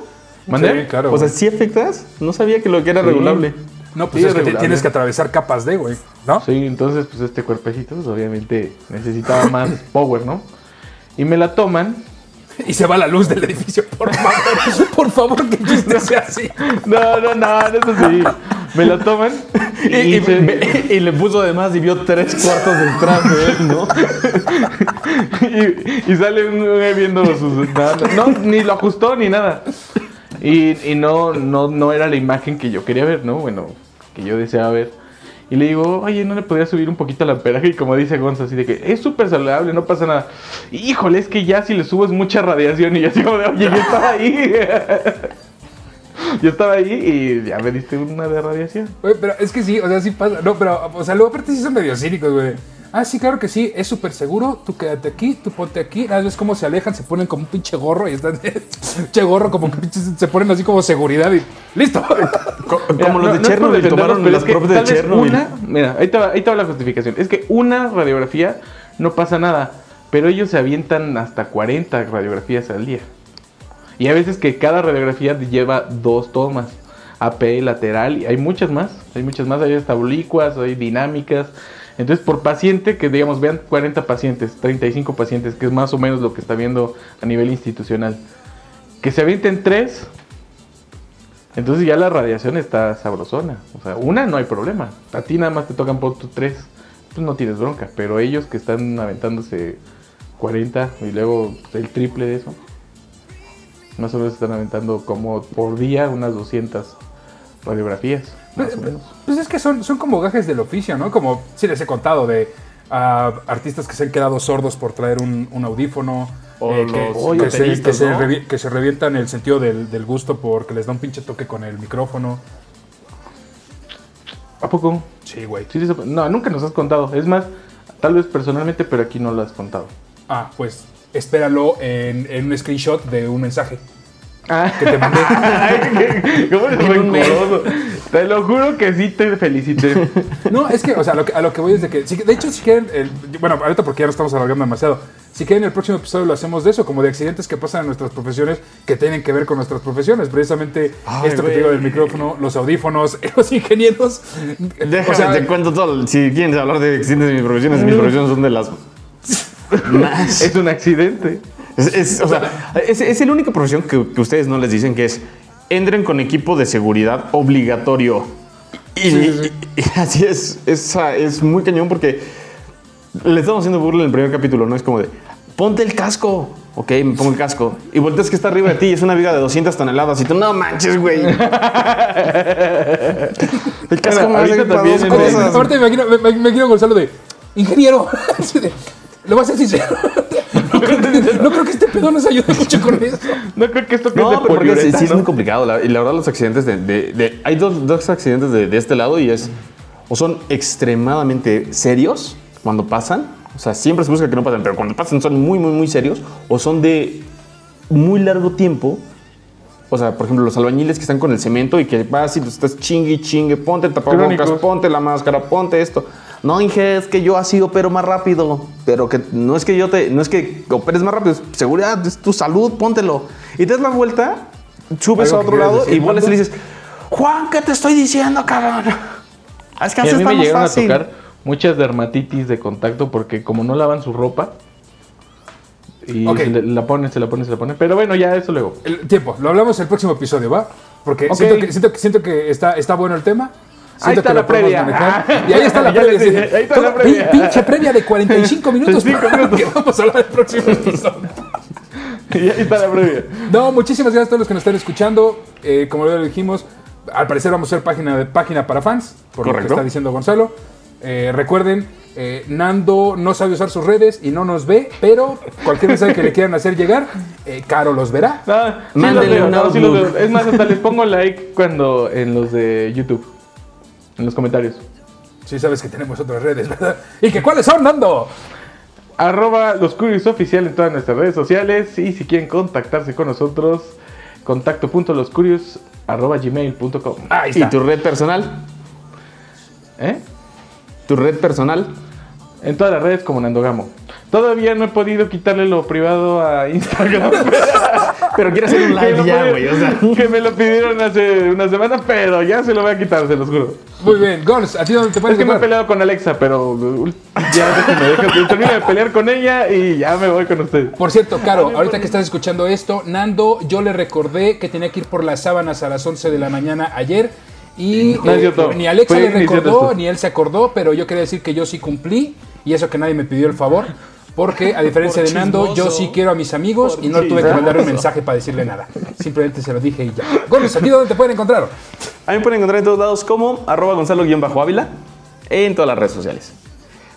¿Mande? Sí, claro. O sea. ¿sí afectas? No sabía que lo que era Sí. regulable. no, pues sí, es que es te- regulable. tienes que atravesar capas de, güey. ¿No? Sí, entonces pues este cuerpecito pues, obviamente necesitaba más *laughs* power, ¿no? Y me la toman. Y se va la luz del edificio, por favor. *laughs* Por favor, que el chiste sea así. No, no, no, no es así. Me la toman *laughs* y, Y, y- se- me- *laughs* y le puso además y vio tres cuartos detrás de él, ¿no? *laughs* y, sale un güey viendo sus. no, ni lo ajustó ni nada. Y, no, no, no era la imagen que yo quería ver, ¿no? Bueno, que yo deseaba ver. Y le digo, oye, ¿no le podría subir un poquito el amperaje? Y como dice Gonza, así de que es súper saludable, no pasa nada. Híjole, es que ya si le subes mucha radiación y yo de, oye, yo estaba ahí. *laughs* yo estaba ahí y ya me diste una de radiación. Güey, pero es que sí, o sea, sí pasa. No, pero, o sea, luego aparte sí son medio cínicos, güey. Ah, sí, claro que sí, es súper seguro. Tú quédate aquí, tú ponte aquí. Nada, ves cómo se alejan, se ponen como un pinche gorro y están. *laughs* pinche gorro, como que pinches se ponen así como seguridad y. ¡Listo! *laughs* Mira, Como los no- de no Chernobyl, defenderlos, tomaron pero las es que propias de tal vez Chernobyl. Una, mira, ahí te, va, ahí te va la justificación. Es que una radiografía no pasa nada, pero ellos se avientan hasta 40 radiografías al día. Y hay veces que cada radiografía lleva dos tomas. AP, lateral, y hay muchas más. Hay muchas más, hay hasta oblicuas, hay dinámicas. Entonces, por paciente, que digamos, vean 40 pacientes, 35 pacientes, que es más o menos lo que está viendo a nivel institucional. Que se avienten tres, entonces ya la radiación está sabrosona. O sea, una no hay problema. A ti nada más te tocan por tu tres, pues no tienes bronca. Pero ellos que están aventándose 40 y luego el triple de eso, más o menos están aventando como por día unas 200 radiografías, más o menos. Pues es que son, son como gajes del oficio, ¿no? Como sí les he contado de ah, artistas que se han quedado sordos por traer un, un audífono. O eh, que, los que se, bateristas, que se ¿no? revi- que se revientan el sentido del, del gusto porque les da un pinche toque con el micrófono. ¿A poco? Sí, güey. Sí, sí, se- no, nunca nos has contado. Es más, tal vez personalmente, pero aquí no lo has contado. Ah, pues espéralo en, en un screenshot de un mensaje Ah. que te mandé. *laughs* ¿Cómo eres *laughs* rencoroso? Te lo juro que sí te felicité. *laughs* No, es que, o sea, a lo que, a lo que voy es de que, si- de hecho, si quieren, el- bueno, ahorita porque ya no estamos alargando demasiado, si quieren el próximo episodio lo hacemos de eso, como de accidentes que pasan en nuestras profesiones que tienen que ver con nuestras profesiones, precisamente Ay, esto que te digo del micrófono, los audífonos, los ingenieros. Déjame, o sea, te cuento todo. Si quieren hablar de accidentes de mis profesiones, mis profesiones son de las más. es un accidente. Es, es- o sea, es, es la única profesión que, que ustedes no les dicen que es entren con equipo de seguridad obligatorio. Y, y- y *laughs* así es, es, es muy cañón porque le estamos haciendo burla en el primer capítulo, ¿no? Es como de, ponte el casco. Ok, me pongo el casco. Y volteas que está arriba de ti y es una viga de 200 toneladas. Y tú, no manches, güey. *laughs* el casco me Ahorita hace también el- cosas. Aparte, me imagino, me, me imagino Gonzalo de ingeniero. *laughs* Lo voy a ser sincero. No creo que este pedo nos ayude mucho con eso. No creo que esto que No, es de porque sí, es muy complicado. la- y la verdad, los accidentes de. de- de- hay dos, dos accidentes de, de este lado y es. O son extremadamente serios cuando pasan. O sea, siempre se busca que no pasen, pero cuando pasan son muy, muy, muy serios. O son de muy largo tiempo. O sea, por ejemplo, los albañiles que están con el cemento y que vas y te estás chingue chingue, ponte el tapabocas, Crónicos. ponte la máscara, ponte esto. No, Inge, es que yo así opero más rápido. Pero que no es que yo te, no es que operes más rápido, es seguridad, es tu salud, póntelo. Y te das la vuelta, subes ¿Algo a otro lado decir, y vuelves y le dices, Juan, ¿qué te estoy diciendo, cabrón? *laughs* Es que Y a mí me llegaron fácil. a tocar muchas dermatitis de contacto porque como no lavan su ropa y se la ponen, se la ponen, se la ponen. Pero bueno, ya eso luego. El tiempo, lo hablamos el próximo episodio, ¿va? Porque Ok. siento, que, siento, que, siento que está, está bueno el tema. Ahí está que la previa. manejar. Y ahí está la *laughs* previa. dije, ahí está la previa. pin- Pinche previa de 45 *laughs* minutos. 45 minutos. que vamos a hablar del próximo episodio. *laughs* y ahí está la previa. No, muchísimas gracias a todos los que nos están escuchando. Eh, como ya lo dijimos, al parecer vamos a ser página, de, página para fans, por lo que está diciendo Gonzalo. Eh, recuerden, eh, Nando no sabe usar sus redes y no nos ve, pero cualquier mensaje que le quieran hacer llegar, eh, Caro los verá. No, sí los Mándenle veo, un no, sí los Outlook. veo. Es más, hasta les pongo like cuando en los de YouTube. En los comentarios. Sí sabes que tenemos otras redes, ¿verdad? ¿Y que cuáles son, Nando? Arroba los Oficial en todas nuestras redes sociales. Y si quieren contactarse con nosotros, contacto.loscurious arroba gmail.com. Ahí ¿Y está. tu red personal? ¿Eh? ¿Tu red personal? En todas las redes como Nandogamo. Todavía no he podido quitarle lo privado a Instagram. *laughs* Pero quiero hacer un *laughs* live ya, güey. O sea. *laughs* que me lo pidieron hace una semana, pero ya se lo voy a quitar, se los juro. Muy bien, Gons, ¿a ti dónde te Es puedes que me he peleado con Alexa, pero ya déjenme, déjenme, termino de pelear con ella y ya me voy con ustedes. Por cierto, Caro, ahorita que estás escuchando esto, Nando, yo le recordé que tenía que ir por las sábanas a las 11 de la mañana ayer. Y No es eh, cierto. ni Alexa Fue le recordó, ni él se acordó, pero yo quería decir que yo sí cumplí. Y eso que nadie me pidió el favor. Porque a *laughs* diferencia de Nando, yo sí quiero a mis amigos y no tuve que mandar un mensaje para decirle nada. Simplemente se lo dije y ya. Gones, ¿a ti dónde te pueden encontrar? A mí me pueden encontrar en todos lados como arroba gonzalo-ávila en todas las redes sociales.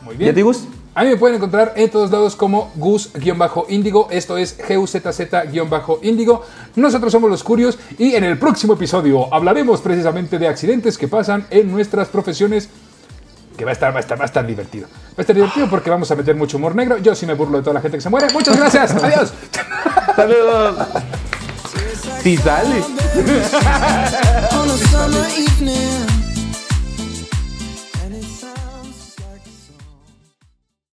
Muy ¿Y a ti, Gus? A mí me pueden encontrar en todos lados como Gus-Índigo. Esto es G-U-Z-Z-Índigo. Nosotros somos los Curios y en el próximo episodio hablaremos precisamente de accidentes que pasan en nuestras profesiones. Que va a estar, va a estar, va a estar divertido. Va a estar divertido porque vamos a meter mucho humor negro. Yo sí me burlo de toda la gente que se muere. Muchas gracias. *laughs* Adiós. Saludos. Si sale.